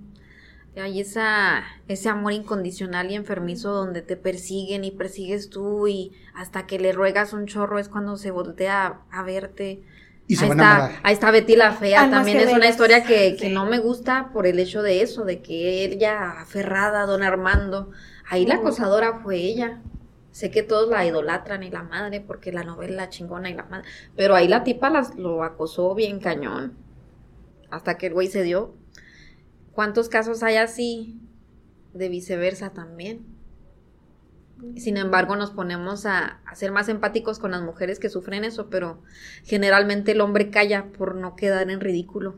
Hay esa, ese amor incondicional y enfermizo donde te persiguen y persigues tú y hasta que le ruegas un chorro es cuando se voltea a, a verte. Y se ahí van está, a ahí está Betty la fea, Almas también es una historia que, que Sí. no me gusta por el hecho de eso, de que ella aferrada a don Armando. Ahí la acosadora fue ella. Sé que todos la idolatran y la madre porque la novela chingona y la madre, pero ahí la tipa las, lo acosó bien cañón. Hasta que el güey se dio. ¿Cuántos casos hay así? De viceversa también. Sin embargo, nos ponemos a, a ser más empáticos con las mujeres que sufren eso, pero generalmente el hombre calla por no quedar en ridículo.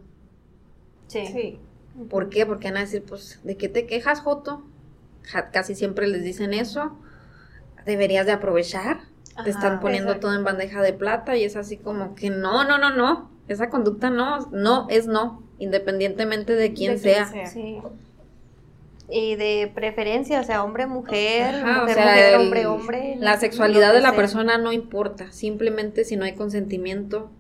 Sí. Sí. ¿Por qué? Porque van a decir, pues, ¿de qué te quejas, Joto? Ja- Casi siempre les dicen eso. Deberías de aprovechar. te están Ajá, poniendo exacto. todo en bandeja de plata y es así como que no, no, no, no. Esa conducta no, no es no, independientemente de quién De sea. Sí. Y de preferencia, o sea, hombre, mujer, Ajá, o mujer, sea, mujer, el- hombre, hombre. La sexualidad de la sea. persona no importa, simplemente si no hay consentimiento,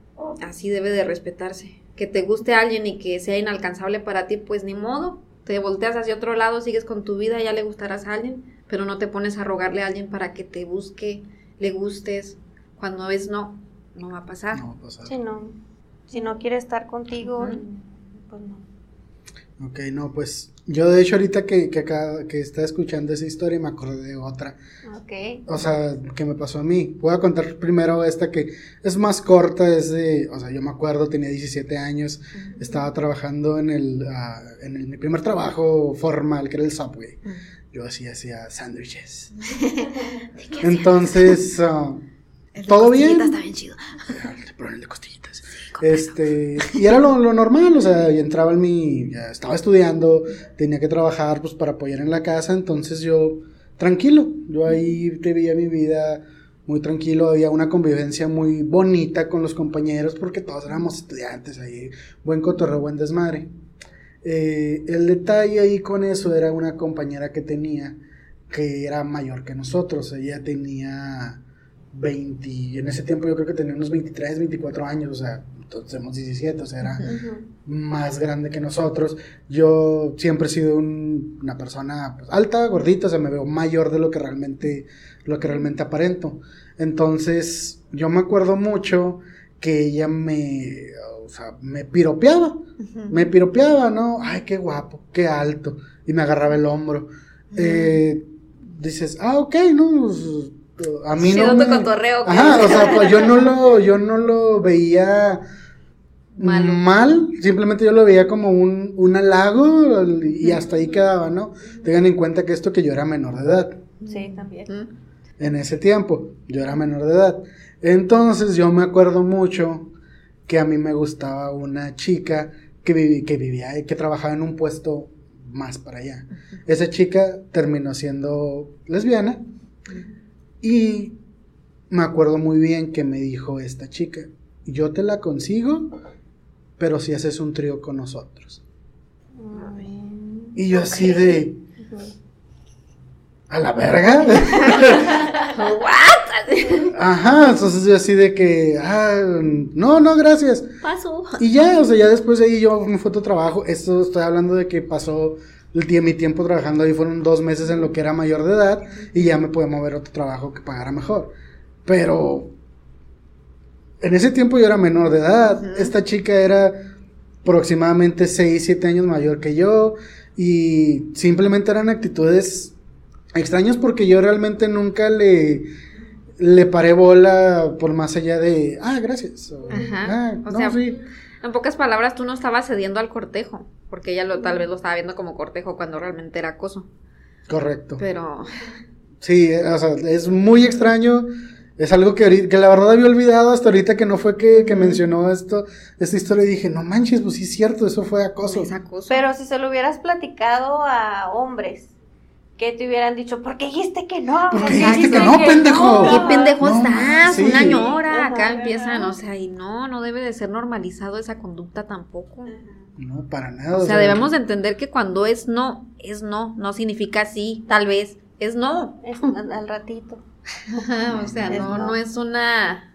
así debe de respetarse. Que te guste alguien y que sea inalcanzable para ti, pues ni modo. Te volteas hacia otro lado, sigues con tu vida, ya le gustarás a alguien, pero no te pones a rogarle a alguien para que te busque, le gustes. Cuando es no, no va a pasar. No va a pasar. Si no, si no quiere estar contigo, Ujú. pues no. Ok, no, pues yo de hecho ahorita que, que acá, que estaba escuchando esa historia me acordé de otra. Ok. O sea, que me pasó a mí. Voy a contar primero esta que es más corta, es de, o sea, yo me acuerdo, tenía 17 años, estaba trabajando en el, ah, en el- mi primer trabajo formal, que era el Subway. Yo hacía, hacía sándwiches. Entonces, ah, ¿todo bien? Está bien chido. Pero el de costillitas. Este, y era lo, lo normal, o sea, y entraba en mi, ya estaba estudiando, tenía que trabajar pues para apoyar en la casa, entonces yo, tranquilo, yo ahí vivía mi vida muy tranquilo, había una convivencia muy bonita con los compañeros porque todos éramos estudiantes ahí, buen cotorreo, buen desmadre. Eh, el detalle ahí con eso era una compañera que tenía que era mayor que nosotros, ella tenía 20, en ese tiempo yo creo que tenía unos 23, 24 años, o sea, entonces tenemos 17, o sea, era más grande que nosotros. Yo siempre he sido un- una persona pues, alta, gordita, o sea, me veo mayor de lo que realmente, lo que realmente aparento. Entonces, yo me acuerdo mucho que ella me, o sea, me piropeaba, me piropeaba, ¿no? Ay, qué guapo, qué alto, y me agarraba el hombro. Eh, dices, ah, ok, no, pues, a mí Chido no tu me... cotorreo. Ajá, o sea, pues yo no lo, yo no lo veía Malo. mal, simplemente yo lo veía como un, un halago y hasta ahí quedaba, ¿no? Tengan en cuenta que esto que yo era menor de edad Sí, también. en ese tiempo, yo era menor de edad. Entonces yo me acuerdo mucho que a mí me gustaba una chica que, vivi- que vivía, que trabajaba en un puesto más para allá. Esa chica terminó siendo lesbiana y me acuerdo muy bien que me dijo esta chica, yo te la consigo, pero si haces un trío con nosotros. Y yo así de... ¿A la verga? Ajá, entonces yo así de que, ah, no, no, gracias. Paso. Y ya, o sea, ya después de ahí yo me fue a otro trabajo. Esto estoy hablando de que pasó el mi tiempo trabajando ahí fueron dos meses en lo que era mayor de edad y ya me pude mover a otro trabajo que pagara mejor. Pero en ese tiempo yo era menor de edad. Esta chica era aproximadamente 6, 7 años mayor que yo y simplemente eran actitudes extrañas porque yo realmente nunca le le paré bola por más allá de, ah, gracias. o, Ajá. "Ah, O no, sea, sí". En pocas palabras, tú no estabas cediendo al cortejo, porque ella lo, tal vez lo estaba viendo como cortejo cuando realmente era acoso. Correcto. Pero Sí, o sea, es muy extraño. Es algo que, ahorita- que la verdad había olvidado hasta ahorita que no fue que, que mencionó esto, esta historia y dije, no manches, pues sí es cierto, eso fue acoso. es acoso. Pero si se lo hubieras platicado a hombres, que te hubieran dicho, ¿por qué dijiste que no? ¿Por qué ¿Por dijiste que no, pendejo? ¿Qué pendejo No, estás? sí. Una ñora. Acá empiezan, o sea, y no, no debe de ser normalizado esa conducta tampoco. No, para nada. O sea, debemos de entender que cuando es no, es no, no significa sí, tal vez, es no. Es al, al ratito. O sea, Es no, no. no es una.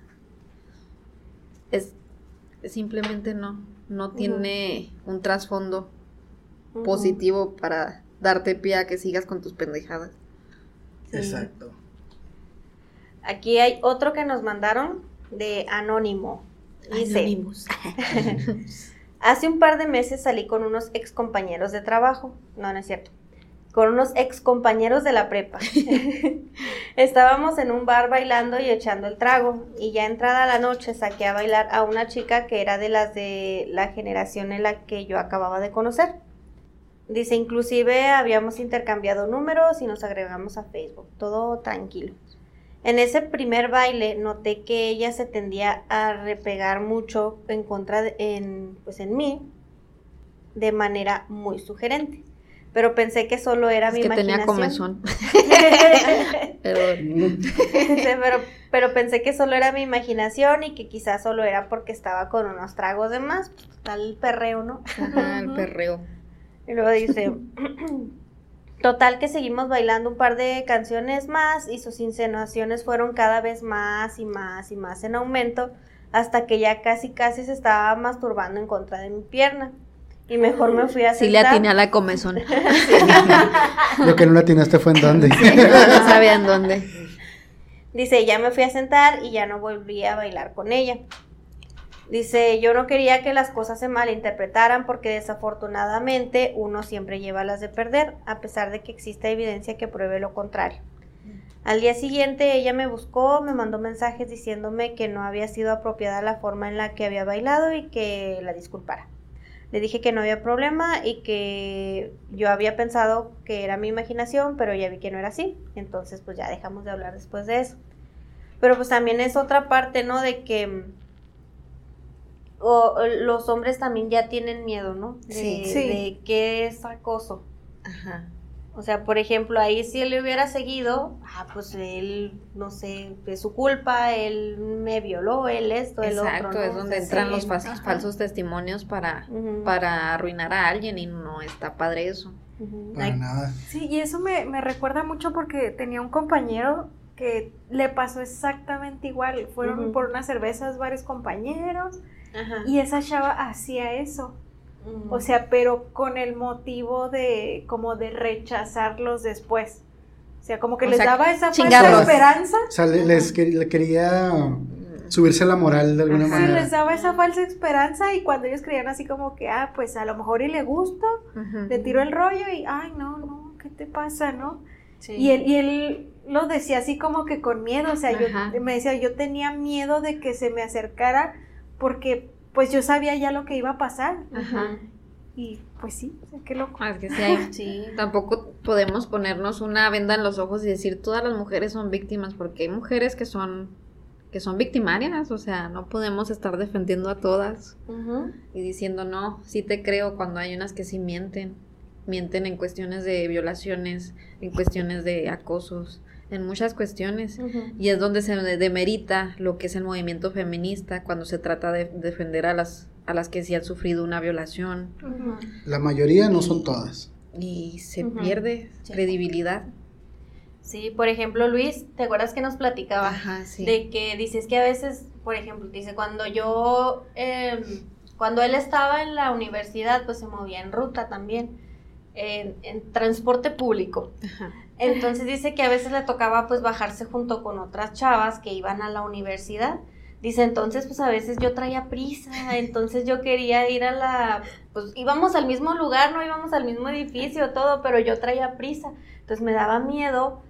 Es, simplemente no. No tiene un trasfondo positivo para darte pie a que sigas con tus pendejadas. Sí. Exacto. Aquí hay otro que nos mandaron de Anónimo. Dice, hace un par de meses salí con unos ex compañeros de trabajo. No, no es cierto. Con unos ex compañeros de la prepa. Estábamos en un bar bailando y echando el trago. Y ya entrada la noche saqué a bailar a una chica que era de las de la generación en la que yo acababa de conocer. Dice, inclusive habíamos intercambiado números y nos agregamos a Facebook. Todo tranquilo. En ese primer baile noté que ella se tendía a repegar mucho en contra de, en, pues en mí de manera muy sugerente. Pero pensé que solo era Es mi que imaginación. tenía comezón. Pero pero, pero pensé que solo era mi imaginación y que quizás solo era porque estaba con unos tragos de más. Tal perreo, ¿no? ajá, el perreo. Y luego dice, total que seguimos bailando un par de canciones más y sus insinuaciones fueron cada vez más y más y más en aumento hasta que ya casi casi se estaba masturbando en contra de mi pierna. Y mejor me fui a Sí le sentar. atiné a la comezón. Lo que no le atinaste fue en dónde. no sabía en dónde. Dice, ya me fui a sentar y ya no volví a bailar con ella. Dice, yo no quería que las cosas se malinterpretaran porque desafortunadamente uno siempre lleva las de perder, a pesar de que existe evidencia que pruebe lo contrario. Al día siguiente ella me buscó, me mandó mensajes diciéndome que no había sido apropiada la forma en la que había bailado y que la disculpara. Le dije que no había problema y que yo había pensado que era mi imaginación, pero ya vi que no era así. Entonces pues ya dejamos de hablar después de eso. Pero pues también es otra parte, ¿no? De que o, los hombres también ya tienen miedo, ¿no? De, Sí. Sí. de qué es acoso. Ajá. O sea, por ejemplo, ahí si él le hubiera seguido, ah, pues él, no sé, es su culpa, él me violó, él esto, el Exacto, otro. ¿no? es O donde sea, entran sí. los ajá. falsos testimonios para, para arruinar a alguien y no está padre eso. Para Ay, nada. Sí, y eso me, me recuerda mucho porque tenía un compañero que le pasó exactamente igual. Fueron por unas cervezas varios compañeros Ajá. y esa chava hacía eso. Ujú. O sea, pero con el motivo de como de rechazarlos después. O sea, como que O les sea, daba esa falsa esperanza. O sea, le- les quer- le quería subirse la moral de alguna Ajá. Sí, manera. les daba esa falsa esperanza y cuando ellos creían así como que, ah, pues a lo mejor y le gusto, le tiró el rollo y, ay, no, no, ¿qué te pasa, no? Sí. Y él, y él lo decía así como que con miedo, o sea, Ajá. yo me decía, yo tenía miedo de que se me acercara porque pues yo sabía ya lo que iba a pasar. Ajá. Y pues sí, o sea, qué loco. Ah, es que sí hay- Sí. Tampoco podemos ponernos una venda en los ojos y decir todas las mujeres son víctimas, porque hay mujeres que son que son victimarias, o sea, no podemos estar defendiendo a todas y diciendo no, sí te creo cuando hay unas que sí mienten, mienten en cuestiones de violaciones, en cuestiones de acosos, en muchas cuestiones. Y es donde se demerita lo que es el movimiento feminista cuando se trata de defender a las a las que sí han sufrido una violación. La mayoría no son todas. y se pierde Sí. credibilidad. Sí, por ejemplo, Luis, ¿te acuerdas que nos platicaba? Ajá, sí. De que dices que a veces, por ejemplo, dice, cuando yo, em, cuando él estaba en la universidad, pues se movía en ruta también, en, en transporte público. Ajá. Entonces dice que a veces le tocaba pues bajarse junto con otras chavas que iban a la universidad. Dice, entonces pues a veces yo traía prisa, entonces yo quería ir a la, pues íbamos al mismo lugar, no íbamos al mismo edificio, todo, pero yo traía prisa. Entonces me daba miedo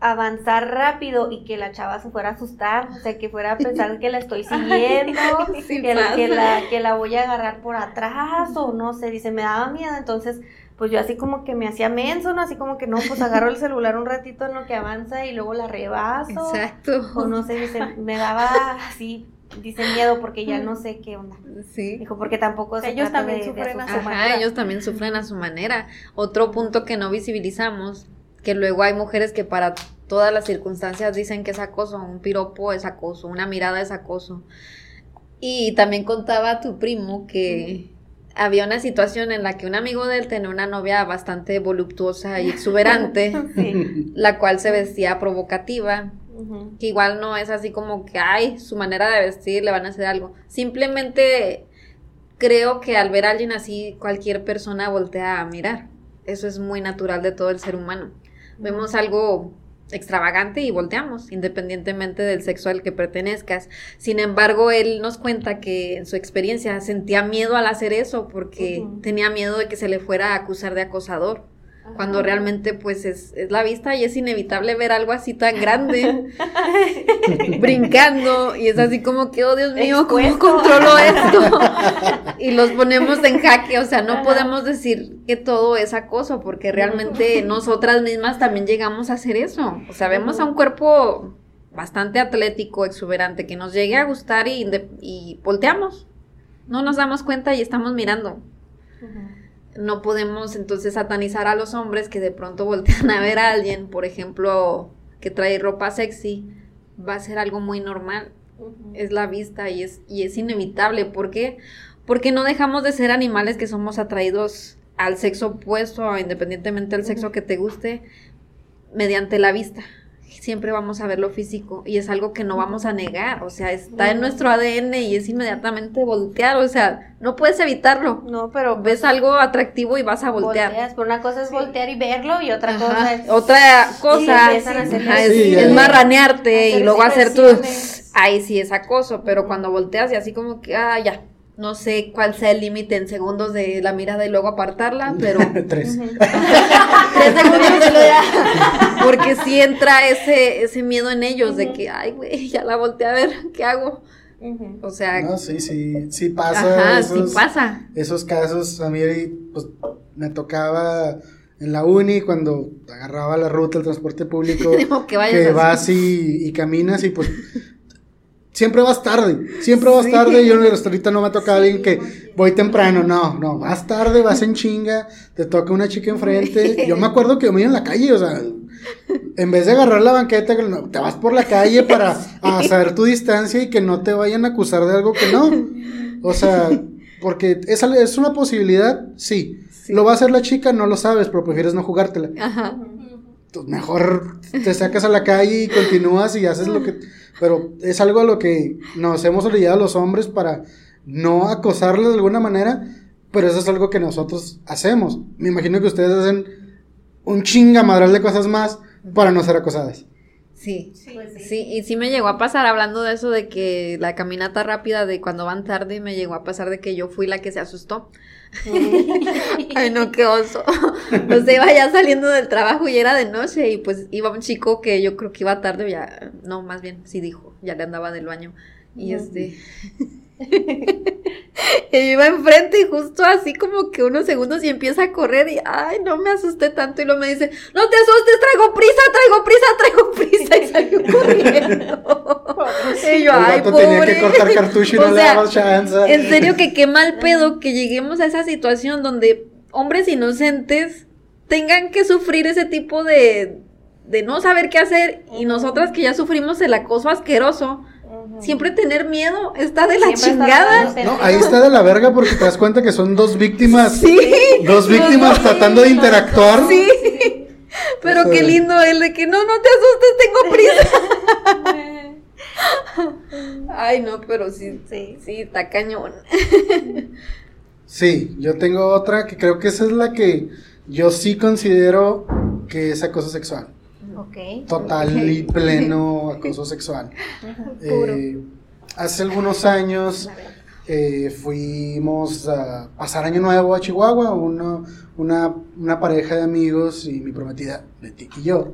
avanzar rápido y que la chava se fuera a asustar, o sea, que fuera a pensar que la estoy siguiendo, Sí que, la- que, la, que la voy a agarrar por atrás o no sé, dice, me daba miedo, entonces pues yo así como que me hacía menso, ¿no? Así como que no, pues agarro el celular un ratito en lo que avanza y luego la rebaso. Exacto. O no sé, dice, me daba así, dice miedo porque ya no sé qué onda. Sí. Dijo, porque tampoco se Ellos trata también de- de sufren a su asustar. manera. Ajá, ellos también sufren a su manera. Otro punto que no visibilizamos, que luego hay mujeres que para todas las circunstancias dicen que es acoso, un piropo es acoso, una mirada es acoso. Y también contaba tu primo que había una situación en la que un amigo de él tenía una novia bastante voluptuosa y exuberante, Sí. la cual se vestía provocativa, que igual no es así como que, ay, su manera de vestir le van a hacer algo. Simplemente creo que al ver a alguien así, cualquier persona voltea a mirar. Eso es muy natural de todo el ser humano. Vemos algo extravagante y volteamos, independientemente del sexo al que pertenezcas. Sin embargo, él nos cuenta que en su experiencia sentía miedo al hacer eso porque tenía miedo de que se le fuera a acusar de acosador cuando Ajá. realmente pues es, es la vista y es inevitable ver algo así tan grande brincando y es así como que, oh Dios mío, ¿cómo Expuesto. controlo esto? y los ponemos en jaque, o sea, no Ajá. podemos decir que todo es acoso porque realmente nosotras mismas también llegamos a hacer eso, o sea, vemos a un cuerpo bastante atlético, exuberante, que nos llegue a gustar y, y volteamos, no nos damos cuenta y estamos mirando Ujú. No podemos entonces satanizar a los hombres que de pronto voltean a ver a alguien, por ejemplo, que trae ropa sexy, va a ser algo muy normal. Es la vista y es, y es inevitable. ¿Por qué? Porque no dejamos de ser animales que somos atraídos al sexo opuesto, independientemente del sexo que te guste, mediante la vista. Siempre vamos a ver lo físico y es algo que no vamos a negar, o sea, está en nuestro ADN y es inmediatamente voltear, o sea, no puedes evitarlo No, pero ves algo atractivo y vas a voltear. volteas, pero una cosa es Sí. voltear y verlo y otra Ajá. cosa es Otra cosa ajá, es, es marranearte y Hacer luego hacer tu expresiones. ahí sí es acoso, pero cuando volteas y así como que, ah, ya, no sé cuál sea el límite en segundos de la mirada y luego apartarla, pero... Tres. Tres segundos. Porque sí entra ese, ese miedo en ellos de que, ay, güey, ya la volteé a ver, ¿qué hago? O sea, No, sí, sí, sí pasa. ajá, esos, sí pasa. esos casos a mí pues, me tocaba en la uni cuando agarraba la ruta del transporte público Digo, que vayas que así. vas y, y caminas y pues siempre vas tarde, siempre vas Sí. tarde, yo hasta ahorita no me ha tocado alguien que voy temprano, no, no, vas tarde, vas en chinga, te toca una chica enfrente, yo me acuerdo que yo me iba en la calle, o sea, en vez de agarrar la banqueta, te vas por la calle para a saber tu distancia y que no te vayan a acusar de algo que no. O sea, porque es, es una posibilidad, sí. Sí. Lo va a hacer la chica, no lo sabes, pero prefieres no jugártela. Ajá. Pues mejor te sacas a la calle y continúas y haces lo que... Pero es algo a lo que nos hemos olvidado los hombres para no acosarles de alguna manera, pero eso es algo que nosotros hacemos. Me imagino que ustedes hacen un chingamadral de cosas más para no ser acosadas. Sí. Pues sí. Sí, y sí me llegó a pasar hablando de eso de que la caminata rápida de cuando van tarde me llegó a pasar de que yo fui la que se asustó. Ay, no, qué oso. O sea, iba ya saliendo del trabajo y era de noche y pues iba un chico que yo creo que iba tarde, ya, no, más bien, sí dijo, ya le andaba del baño. Y este... y iba enfrente y justo así como que unos segundos y empieza a correr y, ay, no me asusté tanto y luego me dice, no te asustes, traigo prisa, traigo prisa, traigo prisa y salió corriendo. y yo, ay, pobre. tenía que cortar cartucho y no O le chance. En serio que qué mal pedo que lleguemos a esa situación donde hombres inocentes tengan que sufrir ese tipo de, de no saber qué hacer y nosotras que ya sufrimos el acoso asqueroso. Siempre tener miedo está de la Siempre chingada. No, ahí está de la verga porque te das cuenta que son dos víctimas. Sí, Dos víctimas tratando de interactuar. sí. Pero qué lindo el de que no, no te asustes, tengo prisa. Ay, no, pero sí, sí, sí, está cañón. Sí, yo tengo otra que creo que esa es la que yo sí considero que es acoso sexual. Total y pleno acoso sexual. Eh, hace algunos años eh, fuimos a pasar Año Nuevo a Chihuahua, uno- una, una pareja de amigos y mi prometida, Betty y yo.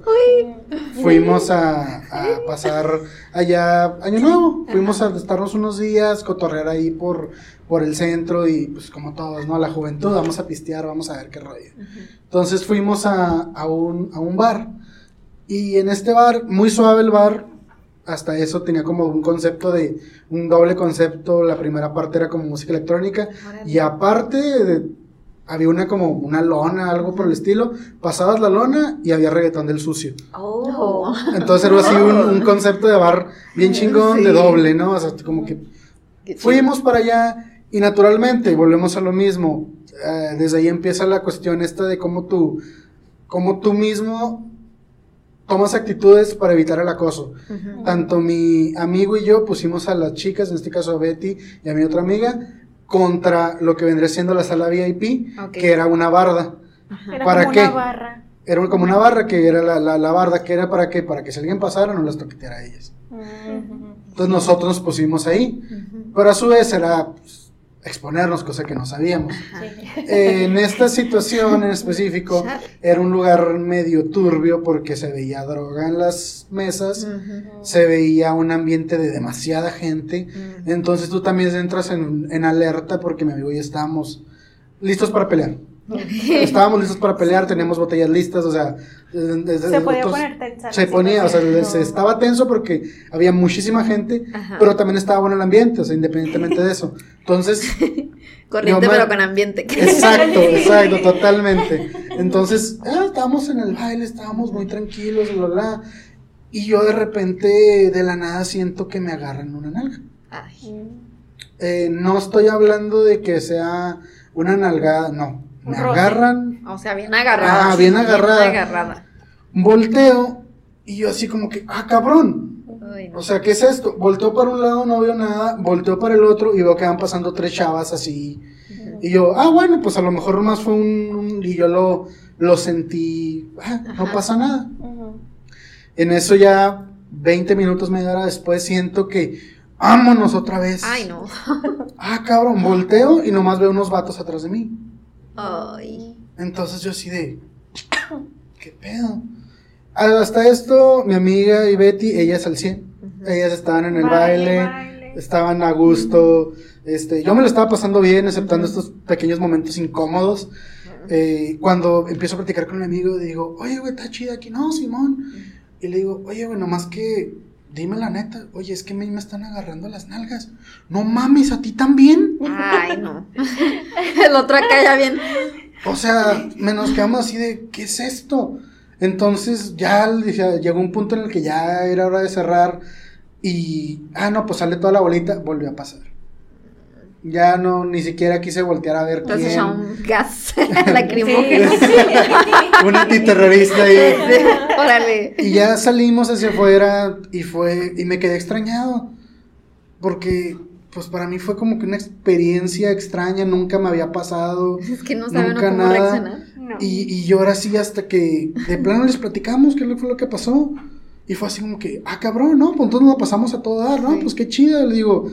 Fuimos a, a pasar allá Año Nuevo, fuimos a estarnos unos días, cotorrear ahí por, por el centro y pues como todos, ¿no? La juventud, vamos a pistear, vamos a ver qué rollo. Entonces fuimos a, a un, a un bar y en este bar, muy suave el bar, hasta eso tenía como un concepto de, un doble concepto, la primera parte era como música electrónica y aparte de- había una como una lona, algo por el estilo, pasabas la lona y había reggaetón del sucio. Oh. Entonces era así un, un concepto de bar bien chingón, de doble, ¿no? O sea, como que Fuimos para allá y naturalmente volvemos a lo mismo. eh, desde ahí empieza la cuestión esta de cómo tú, cómo tú mismo tomas actitudes para evitar el acoso. Tanto mi amigo y yo pusimos a las chicas, en este caso a Betty y a mi otra amiga, contra lo que vendría siendo la sala VIP, que era una barda. Era ¿Para como qué? una barra. Era como una barra que era la, la, la barda, que era para qué? Para que si alguien pasara no las toqueteara a ellas. Entonces nosotros nos pusimos ahí. Pero a su vez era pues, exponernos, cosa que no sabíamos. Sí. En esta situación en específico, era un lugar medio turbio porque se veía droga en las mesas, se veía un ambiente de demasiada gente. Entonces tú también entras en, en alerta porque mi amigo y yo estábamos listos para pelear. Estábamos listos para pelear, teníamos botellas listas, o sea, Se podía otros- poner tensa. se ponía, o sea, se estaba tenso porque había muchísima gente, Ajá. pero también estaba bueno el ambiente, o sea, independientemente de eso. Entonces, Corriente, pero con ambiente. exacto, exacto, totalmente. Entonces, ah, estábamos en el baile, estábamos muy tranquilos, bla, bla, y yo de repente, de la nada, siento que me agarran una nalga. Ay. Eh, no estoy hablando de que sea una nalgada, no. Me agarran, O sea, bien agarrada. Ah, bien agarrada. agarrada. volteo, y yo así como que, ah, cabrón, no. O sea, ¿qué es esto? Volteo para un lado, no veo nada, volteo para el otro y veo que van pasando tres chavas así. Y yo, ah, bueno, pues a lo mejor nomás fue un... un- y yo lo, lo sentí, ah, no pasa nada. En eso ya 20 minutos, media hora después, siento que vámonos otra vez. Ay, no. Ah, cabrón, volteo y nomás veo unos vatos atrás de mí. Ay. Entonces yo así de, ¿qué pedo? Hasta esto, mi amiga y Betty, ellas al 100. Ellas estaban en el baile, baile. estaban a gusto. Este, yo me lo estaba pasando bien, exceptando estos pequeños momentos incómodos. Eh, cuando empiezo a platicar con mi amigo, digo, oye, güey, está chida aquí. No, Simón. Y le digo, oye, güey, nomás que, dime la neta. Oye, es que a mí me están agarrando las nalgas. No mames, ¿a ti también? Ay, no. El otro acá ya bien. O sea, me nos quedamos así de, ¿qué es esto? Entonces ya dije, llegó un punto en el que ya era hora de cerrar y, ah, no, pues sale toda la bolita, volvió a pasar. Ya no, ni siquiera quise voltear a ver Entonces quién. ya un gas lacrimógeno. un antiterrorista ahí. Órale. Y ya salimos hacia afuera y fue, y me quedé extrañado. Porque, pues para mí fue como que una experiencia extraña, nunca me había pasado. Es que no saben Nunca cómo nada. reaccionar. No. Y, y yo ahora sí, hasta que de plano les platicamos qué fue lo que pasó. Y fue así como que, ah, cabrón, ¿no? Pues entonces nos lo pasamos a todo dar, ¿no? Sí. Pues qué chido, le digo.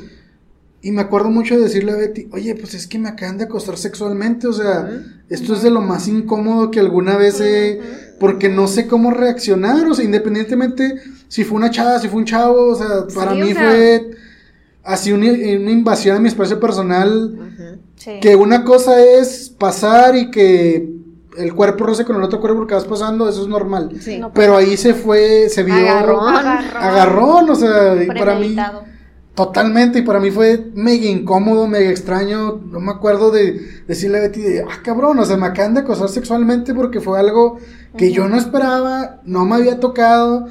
Y me acuerdo mucho de decirle a Betty, oye, pues es que me acaban de acostar sexualmente, o sea, esto es de lo más incómodo que alguna vez he... Porque no sé cómo reaccionar, o sea, independientemente si fue una chava, si fue un chavo, o sea, para Sí, o mí sea- fue así una, una invasión a mi espacio personal. Sí. que una cosa es pasar y que el cuerpo roce con el otro cuerpo porque vas pasando, eso es normal. Sí. No, Pero ahí se fue, se vio Agarrón. agarrón, o sea, y para mí. Totalmente, y para mí fue mega incómodo, mega extraño. No me acuerdo de decirle a Betty de, ah, cabrón, o sea, me acaban de acosar sexualmente porque fue algo que yo no esperaba, no me había tocado.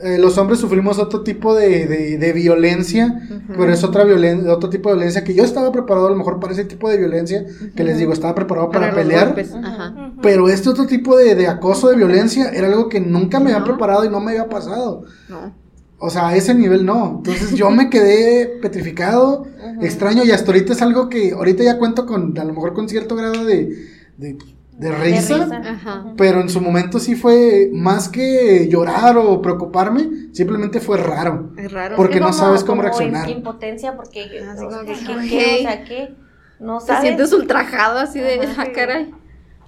Eh, los hombres sufrimos otro tipo de, de, de violencia, pero es otra violencia, otro tipo de violencia que yo estaba preparado a lo mejor para ese tipo de violencia, que les digo, estaba preparado para, pelear. Pero este otro tipo de, de acoso, de violencia, era algo que nunca me había preparado y no me había pasado. No. O sea, a ese nivel no. Entonces yo me quedé petrificado, extraño, y hasta ahorita es algo que ahorita ya cuento con, a lo mejor con cierto grado de, de, de risa. Pero en su momento sí fue más que llorar o preocuparme, simplemente fue raro. Es raro. Porque Es no como- sabes cómo como reaccionar. impotencia porque Así como que, ¿qué- ok. qué? o sea, ¿qué? No Te sabes. sientes ultrajado así de, Ajá. ah, caray.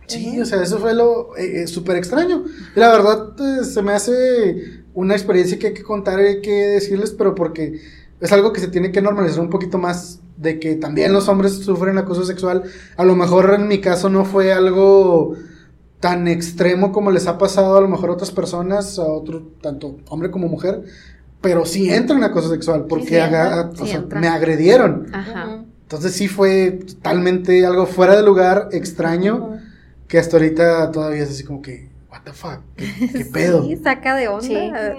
Sí, o sea, eso fue lo eh, eh, súper extraño. Y la verdad, eh, se me hace una experiencia que hay que contar y hay que decirles, pero porque es algo que se tiene que normalizar un poquito más de que también los hombres sufren acoso sexual. A lo mejor en mi caso no fue algo tan extremo como les ha pasado a lo mejor a otras personas, a otro, tanto hombre como mujer, pero sí entra en acoso sexual porque sí o sea, me agredieron. Ajá. Entonces sí fue totalmente algo fuera de lugar, extraño que hasta ahorita todavía es así como que, what the fuck, qué, qué pedo. Sí, saca de onda.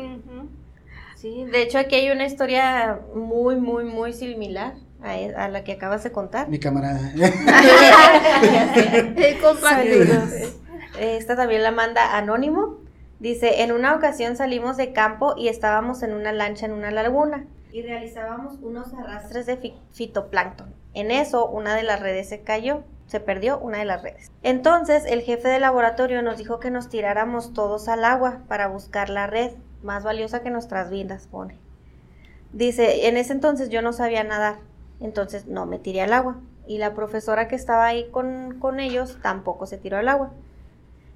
Sí. De hecho aquí hay una historia muy, muy, muy similar a, e- a la que acabas de contar. Mi camarada. Esta también la manda Anónimo. Dice, en una ocasión salimos de campo y estábamos en una lancha en una laguna y realizábamos unos arrastres de fi- fitoplancton. En eso, una de las redes se cayó, se perdió una de las redes. Entonces, el jefe de laboratorio nos dijo que nos tiráramos todos al agua para buscar la red, más valiosa que nuestras vidas, pone. Dice, en ese entonces yo no sabía nadar, entonces no me tiré al agua. Y la profesora que estaba ahí con, con ellos tampoco se tiró al agua.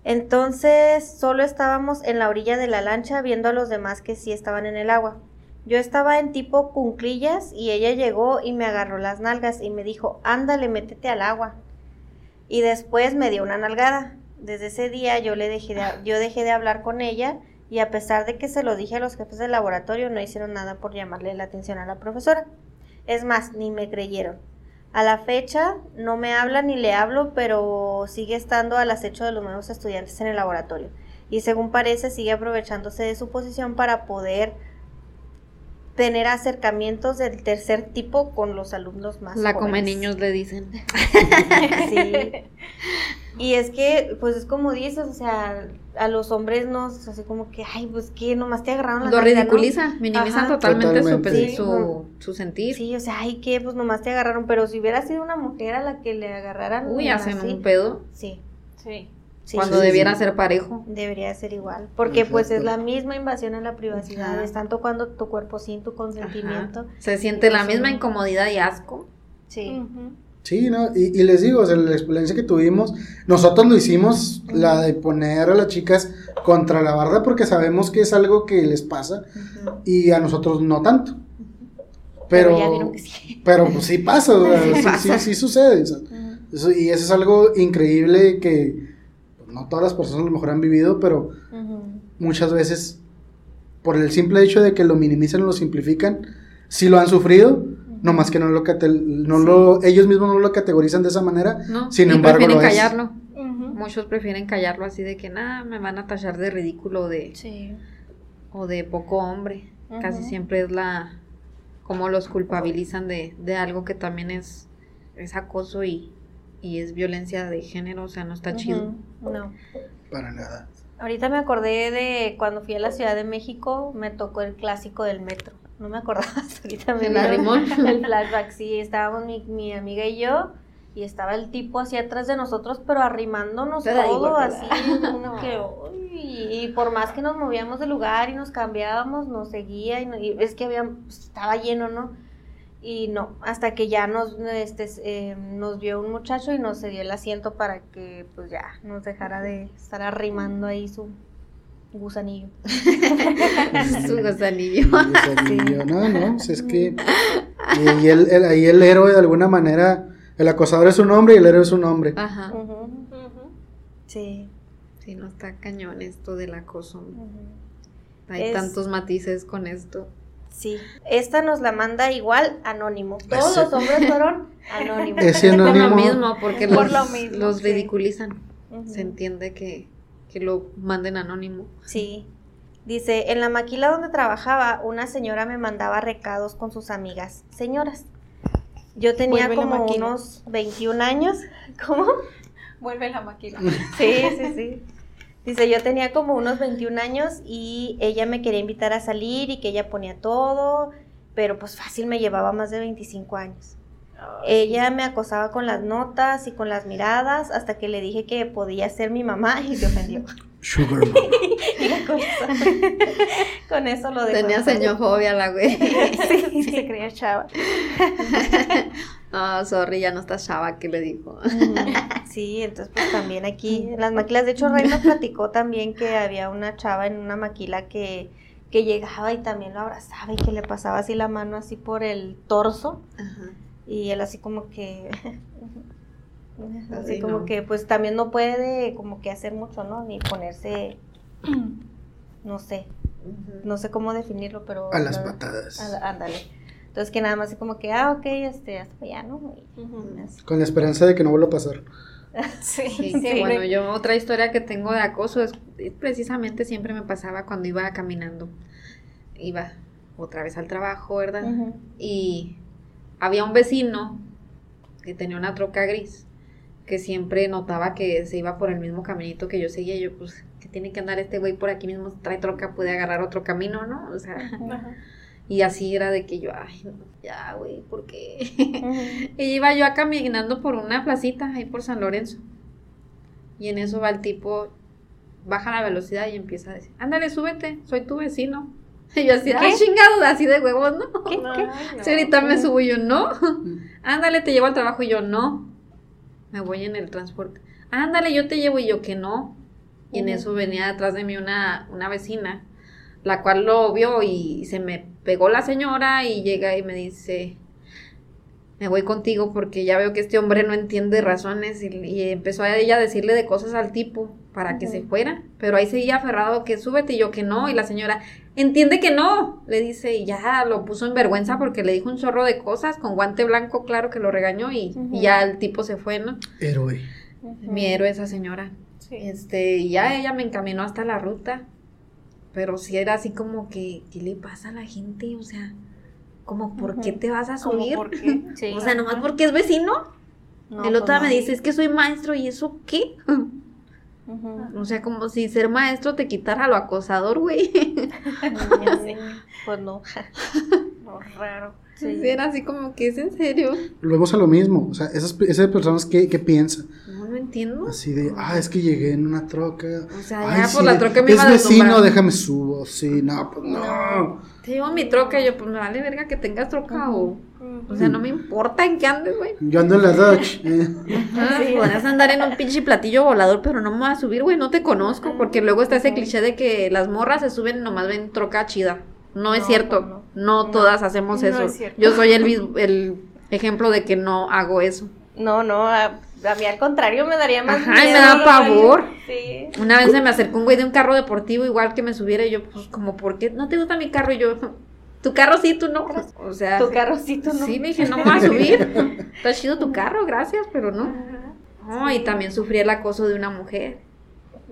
Entonces solo estábamos en la orilla de la lancha viendo a los demás que sí estaban en el agua. Yo estaba en tipo cunclillas y ella llegó y me agarró las nalgas y me dijo, ándale, métete al agua. Y después me dio una nalgada. Desde ese día yo, le dejé de, yo dejé de hablar con ella y a pesar de que se lo dije a los jefes del laboratorio no hicieron nada por llamarle la atención a la profesora. Es más, ni me creyeron. A la fecha no me habla ni le hablo, pero sigue estando al acecho de los nuevos estudiantes en el laboratorio. Y según parece sigue aprovechándose de su posición para poder tener acercamientos del tercer tipo con los alumnos más La come jóvenes. niños le dicen. Sí. Y es que, pues es como dices, o sea, a los hombres nos, así como que, ay, pues que nomás te agarraron la Lo nalga, ¿no? ridiculiza, minimiza Ajá. totalmente, su, su, su sentir. Sí, o sea, ay, que pues nomás te agarraron, pero si hubiera sido una mujer a la que le agarraran Uy, hacen así, un pedo. Sí. Sí. Sí. cuando Sí, debiera sí. ser parejo. Debería ser igual, porque pues es la misma invasión en la privacidad, Ajá. es tanto cuando tu cuerpo sin tu consentimiento. Ajá. Se siente la Eso misma incomodidad y asco. Sí. Sí, ¿no? Y, y les digo, o sea, la experiencia que tuvimos, nosotros lo hicimos, la de poner a las chicas contra la barda porque sabemos que es algo que les pasa y a nosotros no tanto. Pero, Pero ya vieron que sí. pero pues sí pasa, o sea, sí, Pasa. sí, sí sucede. o sea, eso- y eso es algo increíble que pues, no todas las personas a lo mejor han vivido, pero muchas veces, por el simple hecho de que lo minimizan o lo simplifican, sí lo han sufrido, nomás que no lo, no lo ellos mismos no lo categorizan de esa manera, ¿no? sin y embargo prefieren lo es. callarlo. Ujú. Muchos prefieren callarlo así de que nada, me van a tachar de ridículo de, Sí. o de poco hombre. Casi siempre es la como los culpabilizan de, de algo que también es, es acoso y, y es violencia de género, o sea, no está chido. No. Para nada. Ahorita me acordé de cuando fui a la Ciudad de México, me tocó el clásico del metro. No me acordaba hasta ahorita me ¿El? El flashback, sí, estábamos mi, mi amiga y yo, y estaba el tipo así atrás de nosotros, pero arrimándonos todo, así, que, y por más que nos movíamos de lugar y nos cambiábamos, nos seguía, y, y es que había, estaba lleno, ¿no? Y no, hasta que ya nos, este, eh, nos vio un muchacho y nos cedió el asiento para que, pues ya, nos dejara de estar arrimando ahí su gusanillo. Su gusanillo. Gusanillo, No, no, pues es que y, y el, el- ahí el héroe de alguna manera, el acosador es un hombre y el héroe es un hombre. Ajá. Ujú, Ujú. Sí. Sí, no está cañón esto del acoso. Hay Es- tantos matices con esto. Sí, esta nos la manda igual anónimo. Todos Ese- los hombres fueron anónimos. Ese Por lo anónimo. mismo, porque Por los, lo mismo, los sí. ridiculizan. Se entiende que, que lo manden anónimo. Sí. Dice, en la maquila donde trabajaba, una señora me mandaba recados con sus amigas, señoras. Yo tenía Vuelve como maquila. unos 21 años. ¿Cómo? Vuelve la máquina. Sí, sí, sí. Dice, yo tenía como unos 21 años y ella me quería invitar a salir y que ella ponía todo, pero pues fácil me llevaba más de 25 años. Ella me acosaba con las notas y con las miradas hasta que le dije que podía ser mi mamá y se ofendió. Sugar mama. Y con eso, con eso lo dejó. Tenía señofobia la güey. Sí, Se creía chava. Ah, sorry, ya no está chava, ¿qué le dijo? Ujú. Sí, entonces pues también aquí en las maquilas, de hecho Rey nos platicó también que había una chava en una maquila que, que llegaba y también lo abrazaba y que le pasaba así la mano así por el torso Ajá. y él así como que así Ay, como no. que pues también no puede como que hacer mucho, ¿no? Ni ponerse no sé, no sé cómo definirlo, pero A las no- patadas. ándale. Entonces que nada más así como que, ah, ok, este, hasta allá, ¿no? Y- Ujú. así. Con la esperanza de que no vuelva a pasar. Sí, Sí, Sí. bueno, yo otra historia que tengo de acoso es es precisamente siempre me pasaba cuando iba caminando. Iba otra vez al trabajo, ¿verdad? Ujú. Y había un vecino que tenía una troca gris que siempre notaba que se iba por el mismo caminito que yo seguía. Y yo, pues, que tiene que andar este güey por aquí mismo, trae troca, puede agarrar otro camino, ¿no? O sea, Ajá. Y así era de que yo, ay, no, ya, güey, ¿por qué? Ujú. Y iba yo caminando por una placita ahí por San Lorenzo. Y en eso va el tipo, baja la velocidad y empieza a decir, ándale, súbete, soy tu vecino. Y yo así, ay, chingado, así de huevos, ¿no? ¿Qué? ¿Qué? no. Sí, ahorita me subo y yo, no. Ándale, te llevo al trabajo y yo, no. Me voy en el transporte. Ándale, yo te llevo y yo, que no. Y en eso venía detrás de mí una, una vecina, la cual lo vio y se me pegó la señora y llega y me dice, me voy contigo porque ya veo que este hombre no entiende razones y, y empezó a ella a decirle de cosas al tipo para que se fuera, pero ahí seguía aferrado que súbete y yo que no y la señora entiende que no, le dice y ya lo puso en vergüenza porque le dijo un chorro de cosas con guante blanco, claro que lo regañó y, ya el tipo se fue, ¿no? Héroe. Mi héroe esa señora. Sí. Este, y ya ella me encaminó hasta la ruta. Pero sí era así como que, ¿qué le pasa a la gente? O sea, como, ¿por qué te vas a ¿Cómo subir? por qué? Sí. O sea, nomás porque es vecino. No, el pues otro no. me dice, es que soy maestro, ¿y eso qué? O sea, como si ser maestro te quitara lo acosador, güey. Pues no. No, raro. Sí. Era así como que es en serio. Volvemos a lo mismo. O sea, esas, esas personas que, que piensan. Entiendo. Así de, ah, es que llegué en una troca. O sea, Ay, ya sí, por la de- troca me Es iban a vecino, tumbar. déjame subo. Sí, no, pues no. Te digo mi troca, y yo, pues me vale verga que tengas troca o. O sea, no me importa en qué andes, güey. Yo ando en la Dodge. eh. Ajá, Podrías andar en un pinche platillo volador, pero no me voy a subir, güey, no te conozco. Porque luego está ese cliché de que las morras se suben y nomás ven troca chida. No, es No, cierto. no, No, no. todas hacemos No eso. es cierto. Yo soy el, el ejemplo de que no hago eso. No, no, a, a mí al contrario me daría más Ajá, y me miedo, da pavor. Sí. Una vez se me acercó un güey de un carro deportivo igual que me subiera y yo, pues, como, ¿por qué no te gusta mi carro? Y yo, tu carro sí, tú no. O sea, Tu carrocito no. sí, le dije, no me voy a subir. Está chido tu carro, gracias, pero no. No, y también sufrí el acoso de una mujer.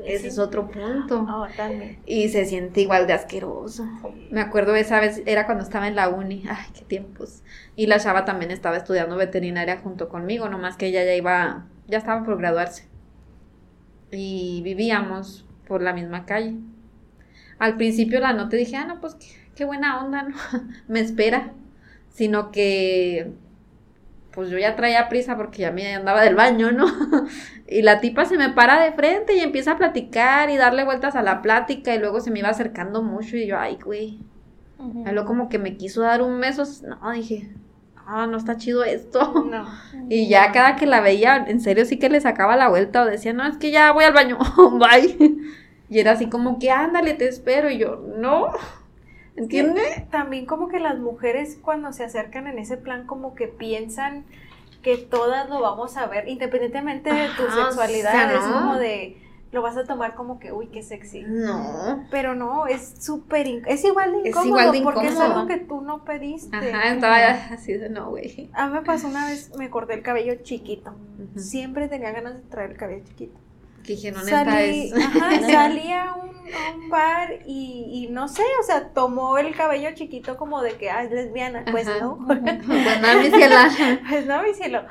Ese Sí. es otro punto. Oh, también. Y se siente igual de asqueroso. Me acuerdo esa vez, era cuando estaba en la uni. Ay, qué tiempos. Y la chava también estaba estudiando veterinaria junto conmigo, nomás que ella ya iba, ya estaba por graduarse. Y vivíamos por la misma calle. Al principio la noté, dije, ah, no, pues qué, qué buena onda, ¿no? Me espera. Sino que, pues yo ya traía prisa porque ya me andaba del baño, ¿no? Y la tipa se me para de frente y empieza a platicar y darle vueltas a la plática y luego se me iba acercando mucho y yo, ay, güey. Ujú. Luego como que me quiso dar un beso. No, dije, ah, no está chido esto. No. Y ya cada que la veía, en serio sí que le sacaba la vuelta o decía, no, es que ya voy al baño, bye. Y era así como que, ándale, te espero. Y yo, no. ¿Entiendes? También como que las mujeres cuando se acercan en ese plan como que piensan que todas lo vamos a ver, independientemente de tu Ajá, sexualidad, o sea, es como de, lo vas a tomar como que, uy, qué sexy. No. Pero no, es súper, es igual de Es incómodo, igual de porque es incómodo. algo que tú no pediste. Ajá, estaba así de no, güey. A mí me pasó una vez, me corté el cabello chiquito. Siempre tenía ganas de traer el cabello chiquito. Que dije, no, Salí, es. ajá, salí a un, a un bar y, y no sé, o sea, tomó el cabello chiquito como de que, ah, es lesbiana. Pues Ajá. no, Bueno, mi ciela. pues no, mi cielo.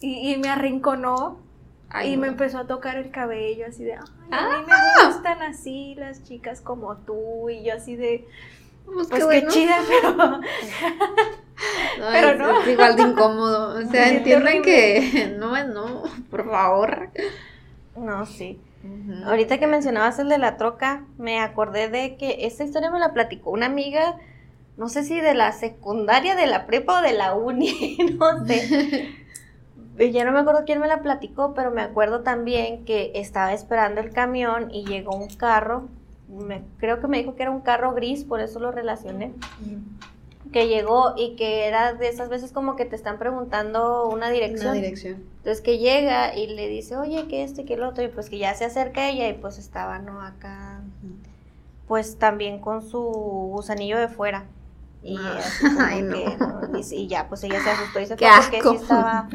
Y, y me arrinconó Ay, y no. me empezó a tocar el cabello así de, ay, a Ah. mí me gustan así las chicas como tú. Y yo así de, Pues, pues qué chida, pero No, Pero es, no. es igual de incómodo. O sea, siente entienden horrible. que no es no, por favor. No, sí. Ahorita que mencionabas el de la troca, me acordé de que esta historia me la platicó una amiga, no sé si de la secundaria, de la prepa o de la uni, no sé. Ya no me acuerdo quién me la platicó, pero me acuerdo también que estaba esperando el camión y llegó un carro, me- creo que me dijo que era un carro gris, por eso lo relacioné, que llegó y que era de esas veces como que te están preguntando una dirección. Una dirección. Entonces que llega y le dice, oye, que este, que el otro, y pues que ya se acerca a ella y pues estaba, ¿no? Acá, pues también con su gusanillo de fuera. Y Ah, así como ay, no. que, ¿no? Y, ya, pues ella se asustó y se Qué fue porque asco. sí estaba,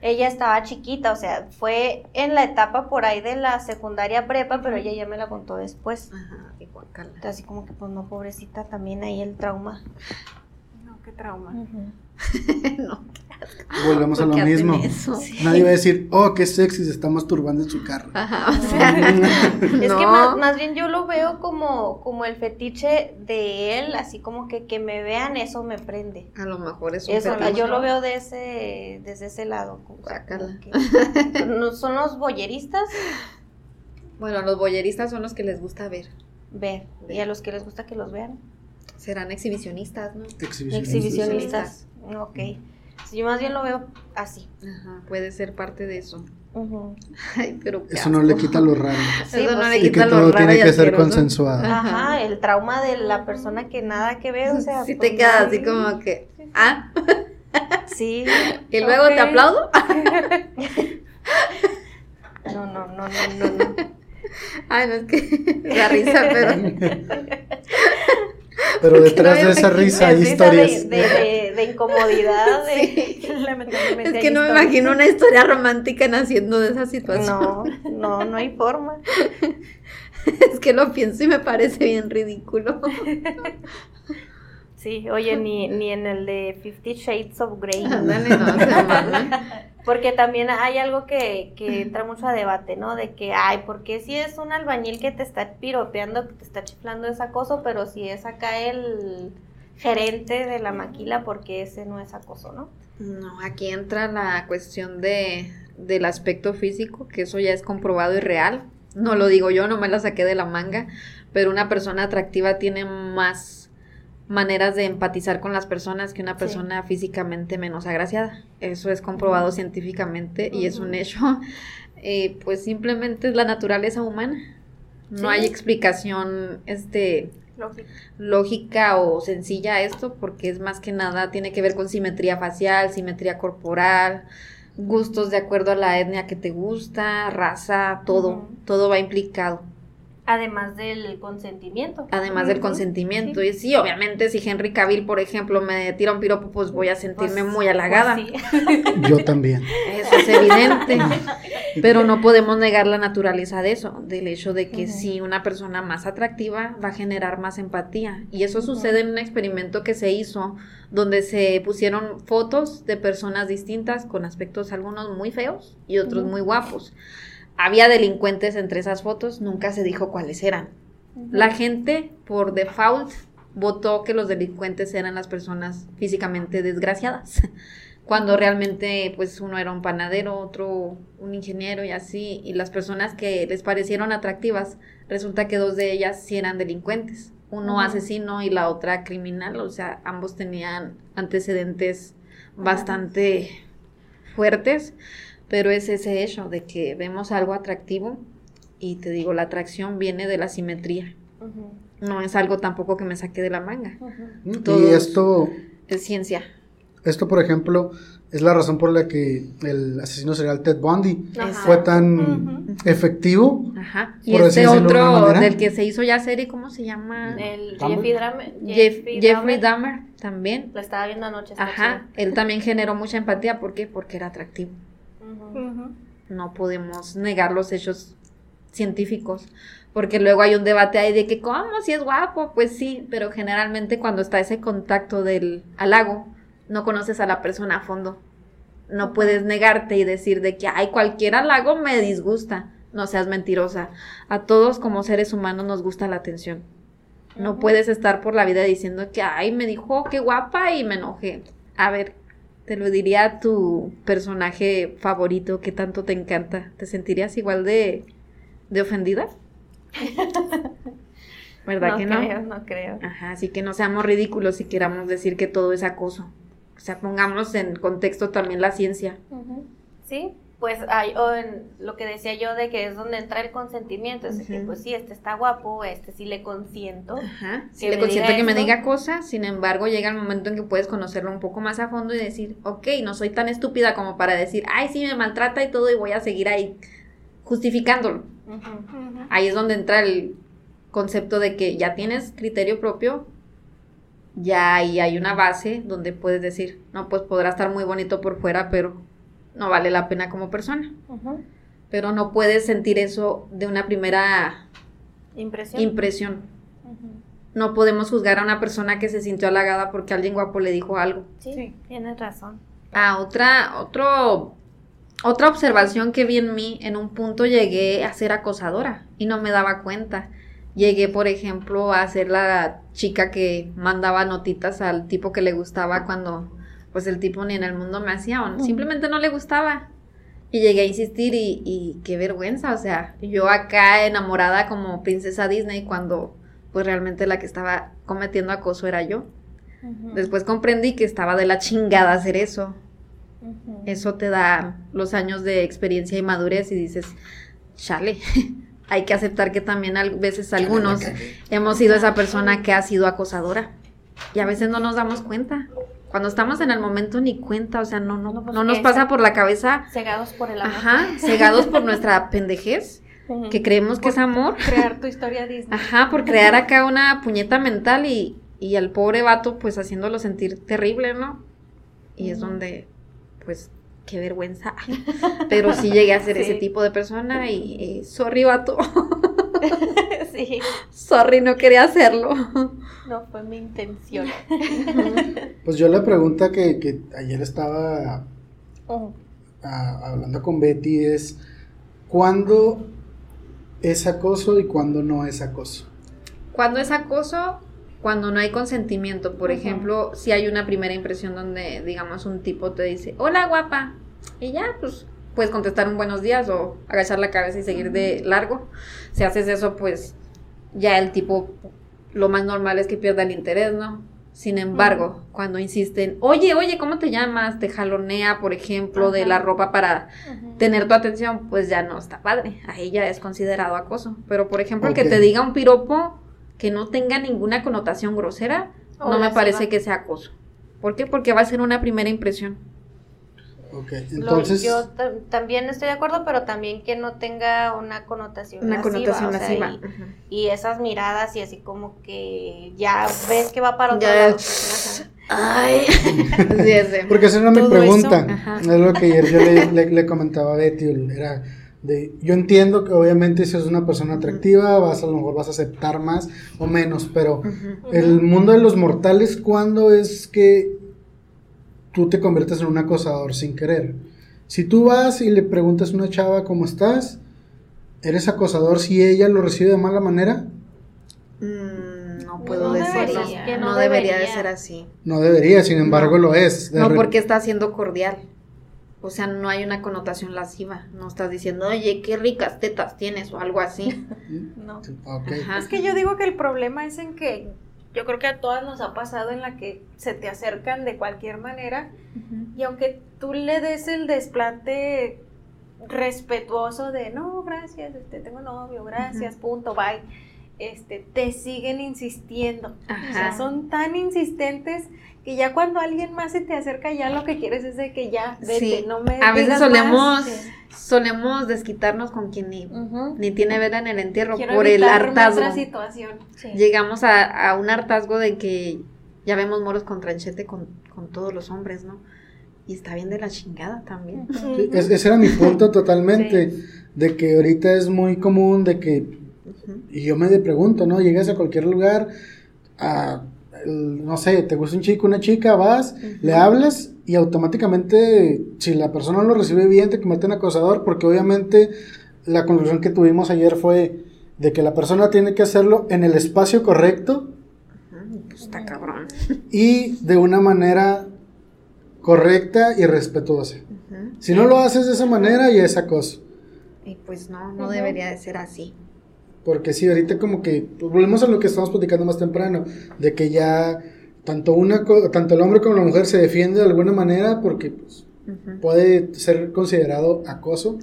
ella estaba chiquita, o sea, fue en la etapa por ahí de la secundaria prepa, pero ella ya me la contó después. Ajá. Entonces, así como que, pues no, pobrecita, también ahí el trauma. Qué trauma. no, Volvemos a ¿por lo mismo. Nadie va a decir, oh, qué sexy, se está masturbando en su carro. Ajá, o sea, Es que más, más bien yo lo veo como, como el fetiche de él, así como que que me vean, eso me prende. A lo mejor es un Eso, fetiche. yo lo veo de ese, desde ese lado. como- que- no son los boyeristas, Bueno, los boyeristas son los que les gusta ver. ver. Y a los que les gusta que los vean. Serán exhibicionistas, ¿no? Exhibicionistas. Exhibicionistas. Ok. Sí, yo más bien lo veo así. Ajá, puede ser parte de eso. Ujú. Ay, pero qué Eso no le quita lo raro. Sí, Eso no pues le sí. Y que quita lo todo raro tiene que ser asqueroso. consensuado. Ajá, el trauma de la persona que nada que ver, o sea. Si pues, te quedas no. así como que, ah, Sí. y luego te aplaudo. No, no, no, no, no, no. Ay, no es que da risa, pero Pero detrás no de esa risa hay historias. De, de, de- de incomodidad. De... Sí. Lamentablemente es que no me imagino una historia romántica naciendo de esa situación. No, no, no hay forma. Es que lo pienso y me parece bien ridículo. Sí, oye, ni, ni en el de Fifty Shades of Grey. No. Porque también hay algo que, que entra mucho a debate, ¿no? De que, ay, porque si es un albañil que te está piropeando, que te está chiflando es acoso, pero si es acá el gerente de la maquila, porque ese no es acoso, ¿no? No, aquí entra la cuestión de, del aspecto físico, que eso ya es comprobado y real. No lo digo yo, no me la saqué de la manga, pero una persona atractiva tiene más maneras de empatizar con las personas que una persona físicamente menos agraciada. Eso es comprobado científicamente y es un hecho. Eh, pues simplemente es la naturaleza humana. No hay explicación este, lógica o sencilla a esto porque es más que nada tiene que ver con simetría facial, simetría corporal, gustos de acuerdo a la etnia que te gusta, raza, todo, todo va implicado. Además del consentimiento. Además del consentimiento. Y sí, obviamente, si Henry Cavill, por ejemplo, me tira un piropo, pues voy a sentirme Pues- muy halagada. pues sí. Yo también. Eso es evidente. Pero no podemos negar la naturaleza de eso, del hecho de que si una persona más atractiva va a generar más empatía. Y eso sucede en un experimento que se hizo donde se pusieron fotos de personas distintas con aspectos algunos muy feos y otros muy guapos. Había delincuentes entre esas fotos, nunca se dijo cuáles eran. La gente, por default, votó que los delincuentes eran las personas físicamente desgraciadas. Cuando realmente, pues, uno era un panadero, otro un ingeniero y así. Y las personas que les parecieron atractivas, resulta que dos de ellas sí eran delincuentes. Uno asesino y la otra criminal. O sea, ambos tenían antecedentes bastante fuertes. Pero es ese hecho de que vemos algo atractivo y te digo, la atracción viene de la simetría. No es algo tampoco que me saque de la manga. Y esto, Es ciencia. esto, por ejemplo, es la razón por la que el asesino serial Ted Bundy Ajá. fue tan efectivo. Ajá. Y Por este de otro del que se hizo ya serie, ¿cómo se llama? El. Jeffrey Dahmer. Jeff- Jeffrey Dahmer. Dahmer también. La estaba viendo anoche. Ajá. Él también generó mucha empatía. ¿Por qué? Porque era atractivo. No podemos negar los hechos científicos. Porque luego hay un debate ahí de que, ¿cómo? Si es guapo, pues sí, pero generalmente cuando está ese contacto del halago, no conoces a la persona a fondo. No puedes negarte y decir de que, ay, cualquier halago me disgusta. No seas mentirosa. A todos como seres humanos nos gusta la atención. No puedes estar por la vida diciendo que, ay, me dijo qué guapa y me enojé. A ver, te lo diría a tu personaje favorito que tanto te encanta. ¿Te sentirías igual de, de ofendida? ¿Verdad no que no? creo, no creo. Ajá, así que no seamos ridículos si queramos decir que todo es acoso. O sea, pongamos en contexto también la ciencia. Sí, pues hay, o en lo que decía yo de que es donde entra el consentimiento, es de que Ujú. pues sí, este está guapo, este sí le consiento. Ajá. Si Que le consiento que me diga cosas, sin embargo, llega el momento en que puedes conocerlo un poco más a fondo y decir, ok, no soy tan estúpida como para decir, ay, sí, me maltrata y todo y voy a seguir ahí justificándolo. Ahí es donde entra el concepto de que ya tienes criterio propio, ya ahí hay una base donde puedes decir, no, pues podrá estar muy bonito por fuera, pero no vale la pena como persona. Pero no puedes sentir eso de una primera Impresión. No podemos juzgar a una persona que se sintió halagada porque alguien guapo le dijo algo. Sí, Sí. tienes razón. Ah, otra, otro, otra observación que vi en mí, en un punto llegué a ser acosadora y no me daba cuenta. Llegué, por ejemplo, a ser la chica que mandaba notitas al tipo que le gustaba cuando pues el tipo ni en el mundo me hacía o simplemente no le gustaba. Y llegué a insistir y, y qué vergüenza, o sea, yo acá enamorada como princesa Disney cuando pues realmente la que estaba cometiendo acoso era yo. Después comprendí que estaba de la chingada hacer eso. Eso te da los años de experiencia y madurez y dices, chale, hay que aceptar que también a veces algunos hemos sido esa persona que ha sido acosadora y a veces no nos damos cuenta. Cuando estamos en el momento ni cuenta, o sea, no, no, No, pues, no nos pasa por la cabeza, Cegados por el amor. ajá, cegados por nuestra pendejez, que creemos que es amor, Crear tu historia Disney. ajá, por crear acá una puñeta mental y, y al pobre vato pues haciéndolo sentir terrible, ¿no? Y es donde, pues, qué vergüenza. Pero sí llegué a ser ese tipo de persona y, eh, sorry, vato. sí, sorry, no quería hacerlo. no fue mi intención. Pues yo la pregunta que, que ayer estaba Ujú. ah, hablando con Betty es, ¿cuándo es acoso y cuándo no es acoso? Cuando es acoso, cuando no hay consentimiento, por ejemplo, si hay una primera impresión donde, digamos, un tipo te dice, hola guapa, y ya, pues, puedes contestar un buenos días o agachar la cabeza y seguir de largo. Si haces eso, pues ya el tipo, lo más normal es que pierda el interés, ¿no? Sin embargo, cuando insisten, oye, oye, ¿cómo te llamas? Te jalonea, por ejemplo, de la ropa para tener tu atención, pues ya no está padre. Ahí ya es considerado acoso. Pero, por ejemplo, el que te diga un piropo que no tenga ninguna connotación grosera, no me parece que sea acoso. ¿Por qué? Porque va a ser una primera impresión. Ok, entonces... yo también estoy de acuerdo, pero también que no tenga una connotación una connotación lasciva. Y, esas miradas y así como que ya ves que va para otro lado. Ay. Porque esa era mi pregunta. Es lo que ayer yo le, comentaba a Betty. Era de, yo entiendo que obviamente si es una persona atractiva, vas a lo mejor vas a aceptar más o menos, pero el mundo de los mortales, ¿cuándo es que tú te conviertes en un acosador sin querer. Si tú vas y le preguntas a una chava cómo estás, ¿eres acosador si ella lo recibe de mala manera? Mm, no puedo decirlo. no, debería. de ser así. No debería, sin embargo lo es. No, porque está siendo cordial. O sea, no hay una connotación lasciva. No estás diciendo, oye, qué ricas tetas tienes o algo así. no. Es que yo digo que el problema es en que yo creo que a todas nos ha pasado en la que se te acercan de cualquier manera y aunque tú le des el desplante respetuoso de no, gracias, este, tengo novio, gracias, punto, bye, este, te siguen insistiendo. O sea, son tan insistentes que ya cuando alguien más se te acerca, ya lo que quieres es de que ya, vete, no me A veces solemos, solemos desquitarnos con quien ni, ni tiene vela en el entierro por el hartazgo. situación. Llegamos a, un hartazgo de que ya vemos moros con tranchete con, todos los hombres, ¿no? Y está bien de la chingada también. ese era mi punto totalmente, de que ahorita es muy común de que, y yo me pregunto, ¿no? Llegas a cualquier lugar, a no sé, te gusta un chico, una chica, vas, le hablas y automáticamente, si la persona no lo recibe bien, te convierte en acosador, porque obviamente la conclusión que tuvimos ayer fue de que la persona tiene que hacerlo en el espacio correcto. Pues está cabrón. Y de una manera correcta y respetuosa. Si no lo haces de esa manera, ya es acoso. Y pues no, no debería de ser así. Porque sí, ahorita como que volvemos a lo que estamos platicando más temprano, de que ya tanto una tanto el hombre como la mujer se defiende de alguna manera porque pues, puede ser considerado acoso,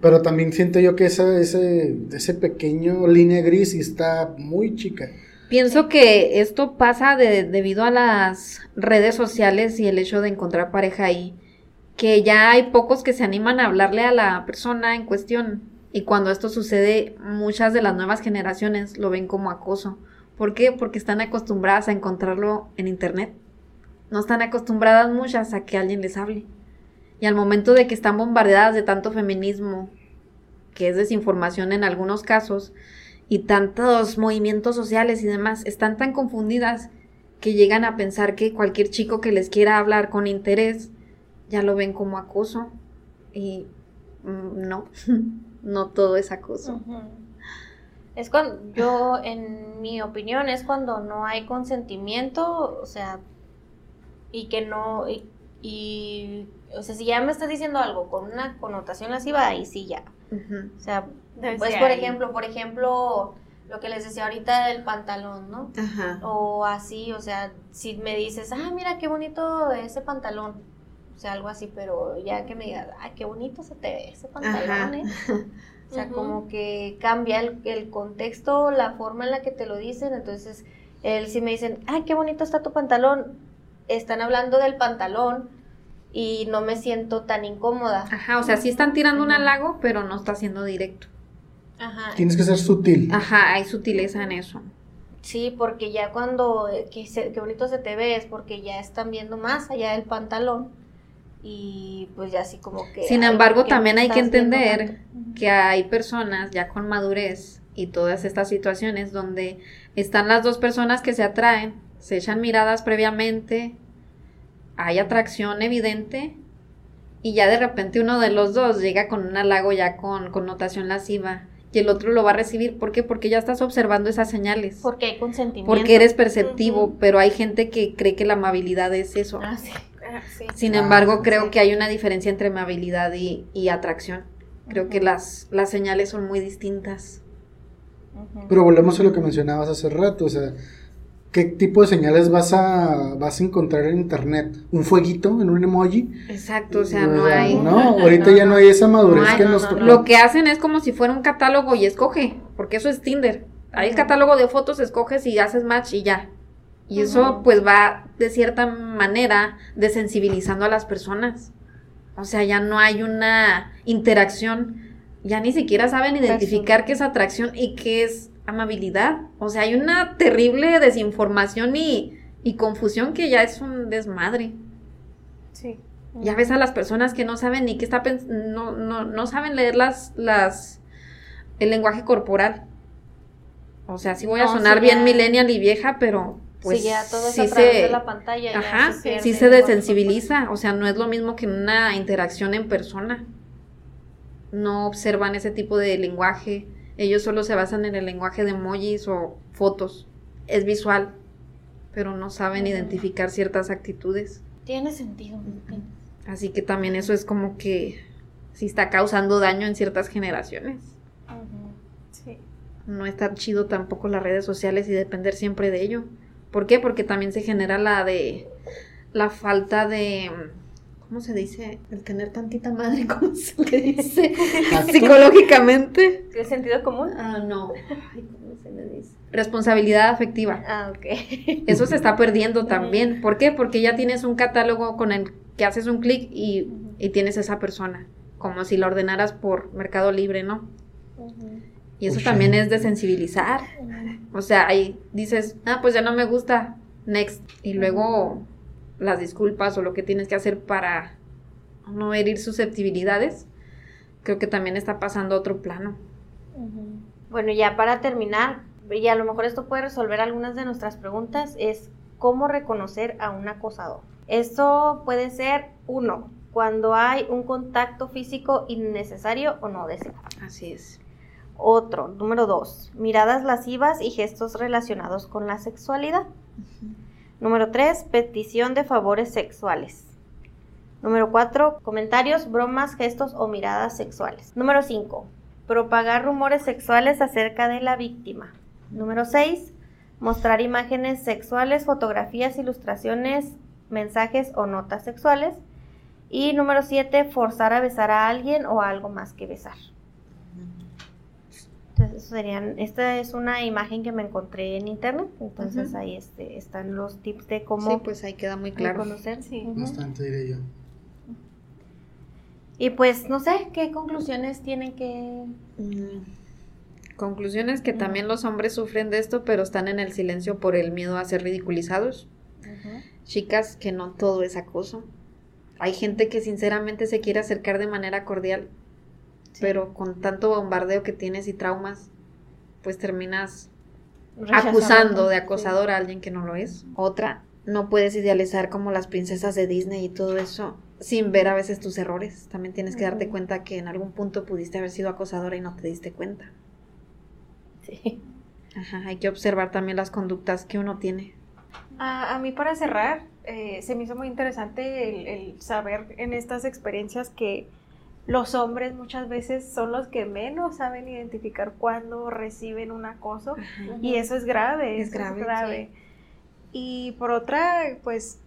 pero también siento yo que esa, ese, ese pequeño línea gris está muy chica. Pienso que esto pasa debido a las redes sociales y el hecho de encontrar pareja ahí, que ya hay pocos que se animan a hablarle a la persona en cuestión y cuando esto sucede, muchas de las nuevas generaciones lo ven como acoso. ¿Por qué? Porque están acostumbradas a encontrarlo en Internet. No están acostumbradas muchas a que alguien les hable. Y al momento de que están bombardeadas de tanto feminismo, que es desinformación en algunos casos, y tantos movimientos sociales y demás, están tan confundidas que llegan a pensar que cualquier chico que les quiera hablar con interés ya lo ven como acoso. Y mm, no. no todo es acoso. Es cuando, yo, en mi opinión, es cuando no hay consentimiento, o sea, y que no, y, o sea, si ya me estás diciendo algo con una connotación lasciva, ahí sí ya. O sea, pues por ejemplo, por ejemplo, lo que les decía ahorita del pantalón, ¿no? O así, o sea, si me dices, ah, mira qué bonito ese pantalón, o sea, algo así, pero ya que me digas, ay, qué bonito se te ve ese pantalón, ¿eh? O sea, como que cambia el, contexto, la forma en la que te lo dicen, entonces, él si me dicen, ay, qué bonito está tu pantalón, están hablando del pantalón y no me siento tan incómoda. Ajá, o sea, sí están tirando un halago, pero no está siendo directo. Ajá. Tienes que ser sutil. Ajá, hay sutileza en eso. Sí, porque ya cuando, eh, qué, qué bonito se te ve, es porque ya están viendo más allá del pantalón y pues ya así como que... Sin embargo, también hay que entender que hay personas ya con madurez y todas estas situaciones donde están las dos personas que se atraen, se echan miradas previamente, hay atracción evidente y ya de repente uno de los dos llega con un halago ya con connotación lasciva y el otro lo va a recibir. ¿Por qué? Porque ya estás observando esas señales. Porque hay consentimiento. Porque eres perceptivo, pero hay gente que cree que la amabilidad es eso. Ah, sí Sin ah, embargo, creo que hay una diferencia entre amabilidad y, y atracción. Creo que las, las señales son muy distintas. Pero volvemos a lo que mencionabas hace rato, o sea, ¿qué tipo de señales vas a, vas a encontrar en internet? ¿Un fueguito en un emoji? Exacto, o sea, no hay... No, ahorita ya no hay esa madurez que nos Lo que hacen es como si fuera un catálogo y escoge, porque eso es Tinder. Hay el catálogo de fotos, escoges y haces match y ya. Y eso pues va de cierta manera desensibilizando a las personas. O sea, ya no hay una interacción, ya ni siquiera saben identificar qué es atracción y qué es amabilidad. O sea, hay una terrible desinformación y, y confusión que ya es un desmadre. Sí. Ya ves a las personas que no saben ni qué está no, no, no saben leer las, las, el lenguaje corporal. O sea, sí voy a sonar bien millennial y vieja, pero pues sí, se, de la pantalla. Ajá, sí se desensibiliza, o sea, no es lo mismo que una interacción en persona. No observan ese tipo de lenguaje, ellos solo se basan en el lenguaje de emojis o fotos. Es visual, pero no saben identificar ciertas actitudes. Tiene sentido. Así que también eso es como que sí está causando daño en ciertas generaciones. Sí. No está chido tampoco las redes sociales y depender siempre de ello. ¿Por qué? Porque también se genera la de la falta de ¿cómo se dice? El tener tantita madre, ¿cómo se le dice? Psicológicamente. ¿El sentido común? Ah, no. ¿cómo se le dice? Responsabilidad afectiva. Ah, ok. Eso se está perdiendo también. ¿Por qué? Porque ya tienes un catálogo con el que haces un clic y, y, tienes esa persona. Como si la ordenaras por Mercado Libre, ¿no? Y eso también es de sensibilizar. O sea, ahí dices, ah, pues ya no me gusta, next. Y luego las disculpas o lo que tienes que hacer para no herir susceptibilidades, creo que también está pasando a otro plano. Bueno, ya para terminar, y a lo mejor esto puede resolver algunas de nuestras preguntas, es cómo reconocer a un acosador. Esto puede ser uno, cuando hay un contacto físico innecesario o no deseado. Así es. Otro, número dos, miradas lascivas y gestos relacionados con la sexualidad. Número tres, petición de favores sexuales. Número cuatro, comentarios, bromas, gestos o miradas sexuales. Número cinco, propagar rumores sexuales acerca de la víctima. Número seis, mostrar imágenes sexuales, fotografías, ilustraciones, mensajes o notas sexuales. Y número siete, forzar a besar a alguien o algo más que besar. Entonces, serían, esta es una imagen que me encontré en internet, entonces ahí este, están los tips de cómo... Sí, pues ahí queda muy claro. Conocer, sí. Bastante, diré yo. Y pues, no sé, ¿qué conclusiones tienen que...? Mm, conclusiones que también los hombres sufren de esto, pero están en el silencio por el miedo a ser ridiculizados. Chicas, que no todo es acoso. Hay gente que sinceramente se quiere acercar de manera cordial, pero con tanto bombardeo que tienes y traumas, pues terminas acusando de acosador a alguien que no lo es. Otra, no puedes idealizar como las princesas de Disney y todo eso sin ver a veces tus errores. También tienes que darte cuenta que en algún punto pudiste haber sido acosadora y no te diste cuenta. Sí. Ajá, hay que observar también las conductas que uno tiene. A, mí para cerrar, eh, se me hizo muy interesante el saber en estas experiencias que los hombres muchas veces son los que menos saben identificar cuando reciben un acoso y eso es grave, es grave. Y por otra, pues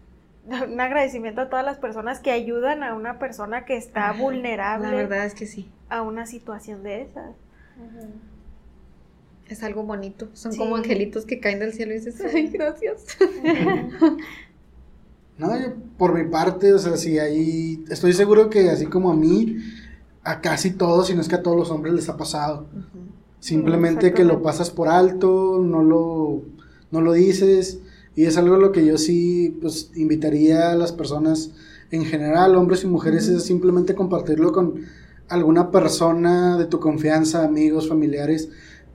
un agradecimiento a todas las personas que ayudan a una persona que está vulnerable. La verdad es que sí. A una situación de esas. Es algo bonito. Son como angelitos que caen del cielo y dices, ay, gracias. No, yo por mi parte, o sea, sí, ahí estoy seguro que así como a mí, a casi todos, si no es que a todos los hombres les ha pasado. Simplemente que lo pasas por alto, no lo, no lo dices, y es algo lo que yo sí, pues, invitaría a las personas en general, hombres y mujeres, es simplemente compartirlo con alguna persona de tu confianza, amigos, familiares,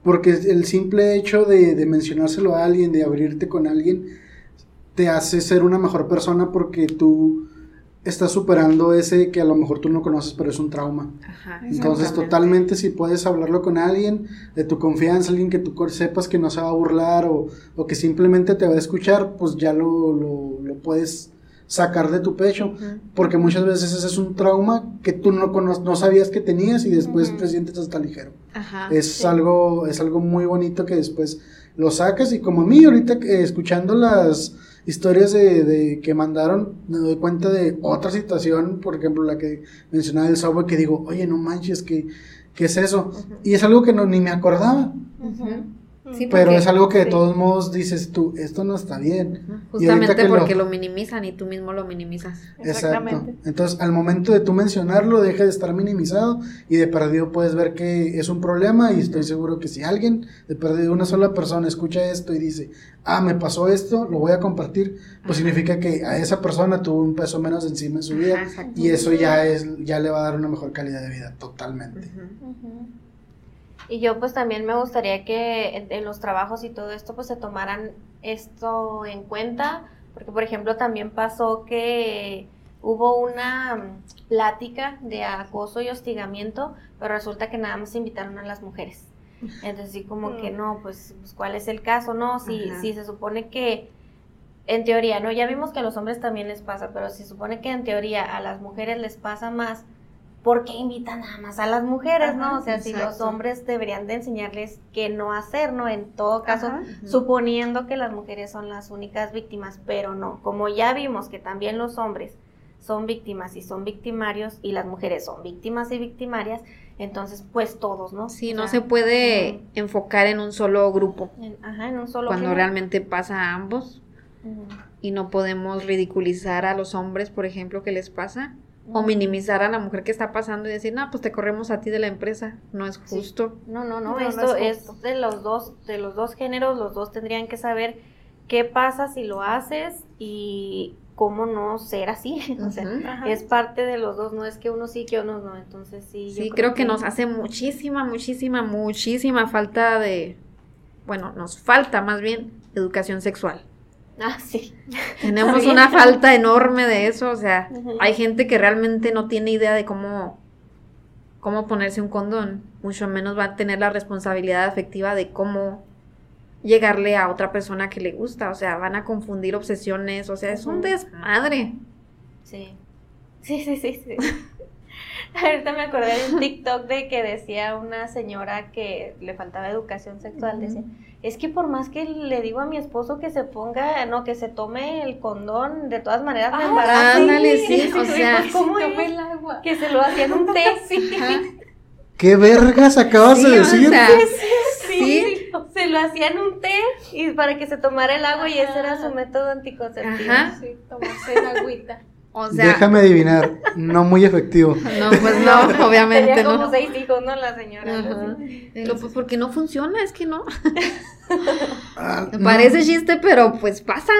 porque el simple hecho de, de mencionárselo a alguien, de abrirte con alguien, te hace ser una mejor persona porque tú estás superando ese que a lo mejor tú no conoces, pero es un trauma. Entonces, totalmente si puedes hablarlo con alguien de tu confianza, alguien que tú sepas que no se va a burlar o, que simplemente te va a escuchar, pues ya lo, lo, puedes sacar de tu pecho, porque muchas veces ese es un trauma que tú no, no sabías que tenías y después te sientes hasta ligero. es, algo, es algo muy bonito que después lo sacas y como a mí ahorita eh, escuchando las historias de, que mandaron, me doy cuenta de otra situación, por ejemplo la que mencionaba el subway, que digo, oye, no manches, que ¿qué es eso? Y es algo que no, ni me acordaba. Pero es algo que de todos modos dices tú, esto no está bien. Justamente porque lo... minimizan y tú mismo lo minimizas. Exacto. Entonces, al momento de tú mencionarlo, deja de estar minimizado y de perdido puedes ver que es un problema y estoy seguro que si alguien, de perdido una sola persona, escucha esto y dice, ah, me pasó esto, lo voy a compartir, pues significa que a esa persona tuvo un peso menos encima en su vida y eso ya es ya le va a dar una mejor calidad de vida totalmente. Y yo pues también me gustaría que en, los trabajos y todo esto pues se tomaran esto en cuenta, porque por ejemplo también pasó que hubo una plática de acoso y hostigamiento, pero resulta que nada más invitaron a las mujeres. Entonces, sí, como que mm. no, pues, pues, ¿cuál es el caso? No, si, si se supone que, en teoría, ¿no? Ya vimos que a los hombres también les pasa, pero si se supone que en teoría a las mujeres les pasa más, ¿por qué invitan nada más a las mujeres, no? O sea, si los hombres deberían de enseñarles qué no hacer, ¿no? En todo caso, suponiendo que las mujeres son las únicas víctimas, pero no. Como ya vimos que también los hombres son víctimas y son victimarios y las mujeres son víctimas y victimarias, entonces pues todos, ¿no? Sí, no se puede enfocar en un solo grupo. ajá, en un solo Cuando realmente pasa a ambos y no podemos ridiculizar a los hombres, por ejemplo, que les pasa o minimizar a la mujer que está pasando y decir, no, pues te corremos a ti de la empresa, no es justo. No, no, no, esto es, de los dos, de los dos géneros, los dos tendrían que saber qué pasa si lo haces y cómo no ser así. O sea, es parte de los dos, no es que uno sí, que uno no. Entonces sí. Sí, creo, que, nos hace muchísima, muchísima, muchísima falta de, bueno, nos falta más bien educación sexual. Ah, sí. Tenemos una falta enorme de eso, o sea, hay gente que realmente no tiene idea de cómo cómo ponerse un condón, mucho menos va a tener la responsabilidad afectiva de cómo llegarle a otra persona que le gusta, o sea, van a confundir obsesiones, o sea, es un desmadre. Sí. Sí, sí, sí, sí. Ahorita me acordé de un TikTok de que decía una señora que le faltaba educación sexual, decía, es que por más que le digo a mi esposo que se ponga, no, que se tome el condón, de todas maneras me ah, embaraza. sí, o sea, ¿cómo el agua? Que se lo hacían un té. Sí. ¿Qué vergas acabas de decir? sí, se lo hacían un té y para que se tomara el agua y ese era su método anticonceptivo. Ajá. Sí, tomarse el agüita. Déjame adivinar, no muy efectivo. No, pues no, obviamente Tenía como no. seis hijos, ¿no? La señora. Pero pues porque no funciona, es que no. Ah, parece chiste, pero pues pasa.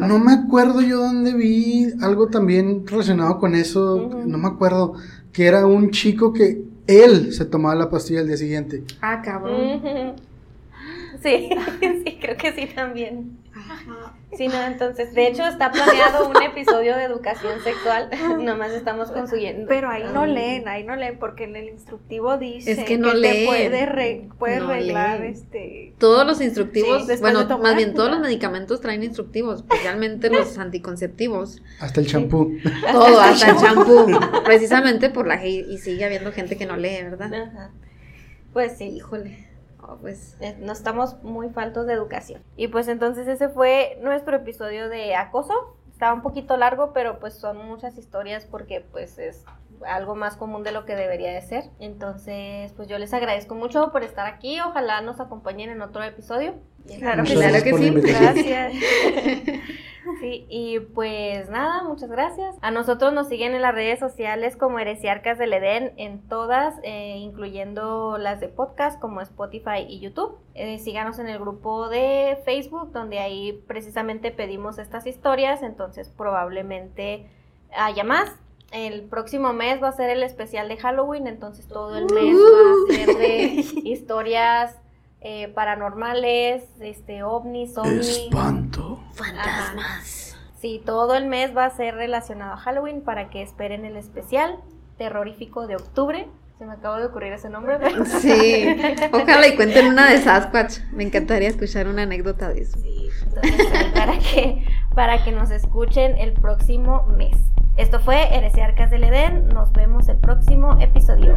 No me acuerdo yo dónde vi algo también relacionado con eso, no me acuerdo, que era un chico que él se tomaba la pastilla el día siguiente. Ah, cabrón. Sí, sí, creo que sí también. Sí, no, entonces, de hecho está planeado un episodio de educación sexual, nomás estamos consiguiendo. Pero ahí no leen, ahí no leen, porque en el instructivo dice es que, no leen. puede, puede arreglar este... Todos los instructivos, bueno, más bien todos los medicamentos traen instructivos, especialmente los anticonceptivos. Hasta el champú. Todo, hasta el champú, precisamente por la... Y sigue habiendo gente que no lee, ¿verdad? Ajá. Pues sí. Híjole pues eh, no estamos muy faltos de educación. Y pues entonces ese fue nuestro episodio de acoso. Estaba un poquito largo, pero pues son muchas historias porque pues es algo más común de lo que debería de ser. Entonces, pues yo les agradezco mucho por estar aquí. Ojalá nos acompañen en otro episodio. Claro, claro que sí. Gracias. Sí, y pues nada, muchas gracias. A nosotros nos siguen en las redes sociales como Heresiarcas del Edén, en todas, eh, incluyendo las de podcast como Spotify y YouTube. Eh, síganos en el grupo de Facebook, donde ahí precisamente pedimos estas historias, entonces probablemente haya más. El próximo mes va a ser el especial de Halloween, entonces todo el mes va a ser de historias eh, paranormales, este, ovnis, ovnis. Espanto. Fantasmas. Sí, todo el mes va a ser relacionado a Halloween para que esperen el especial terrorífico de octubre. Se me acabó de ocurrir ese nombre. Sí, ojalá y cuenten una de Sasquatch. Me encantaría escuchar una anécdota de eso. Sí, entonces, para que, para que nos escuchen el próximo mes. Esto fue Arcas del Edén. Nos vemos el próximo episodio.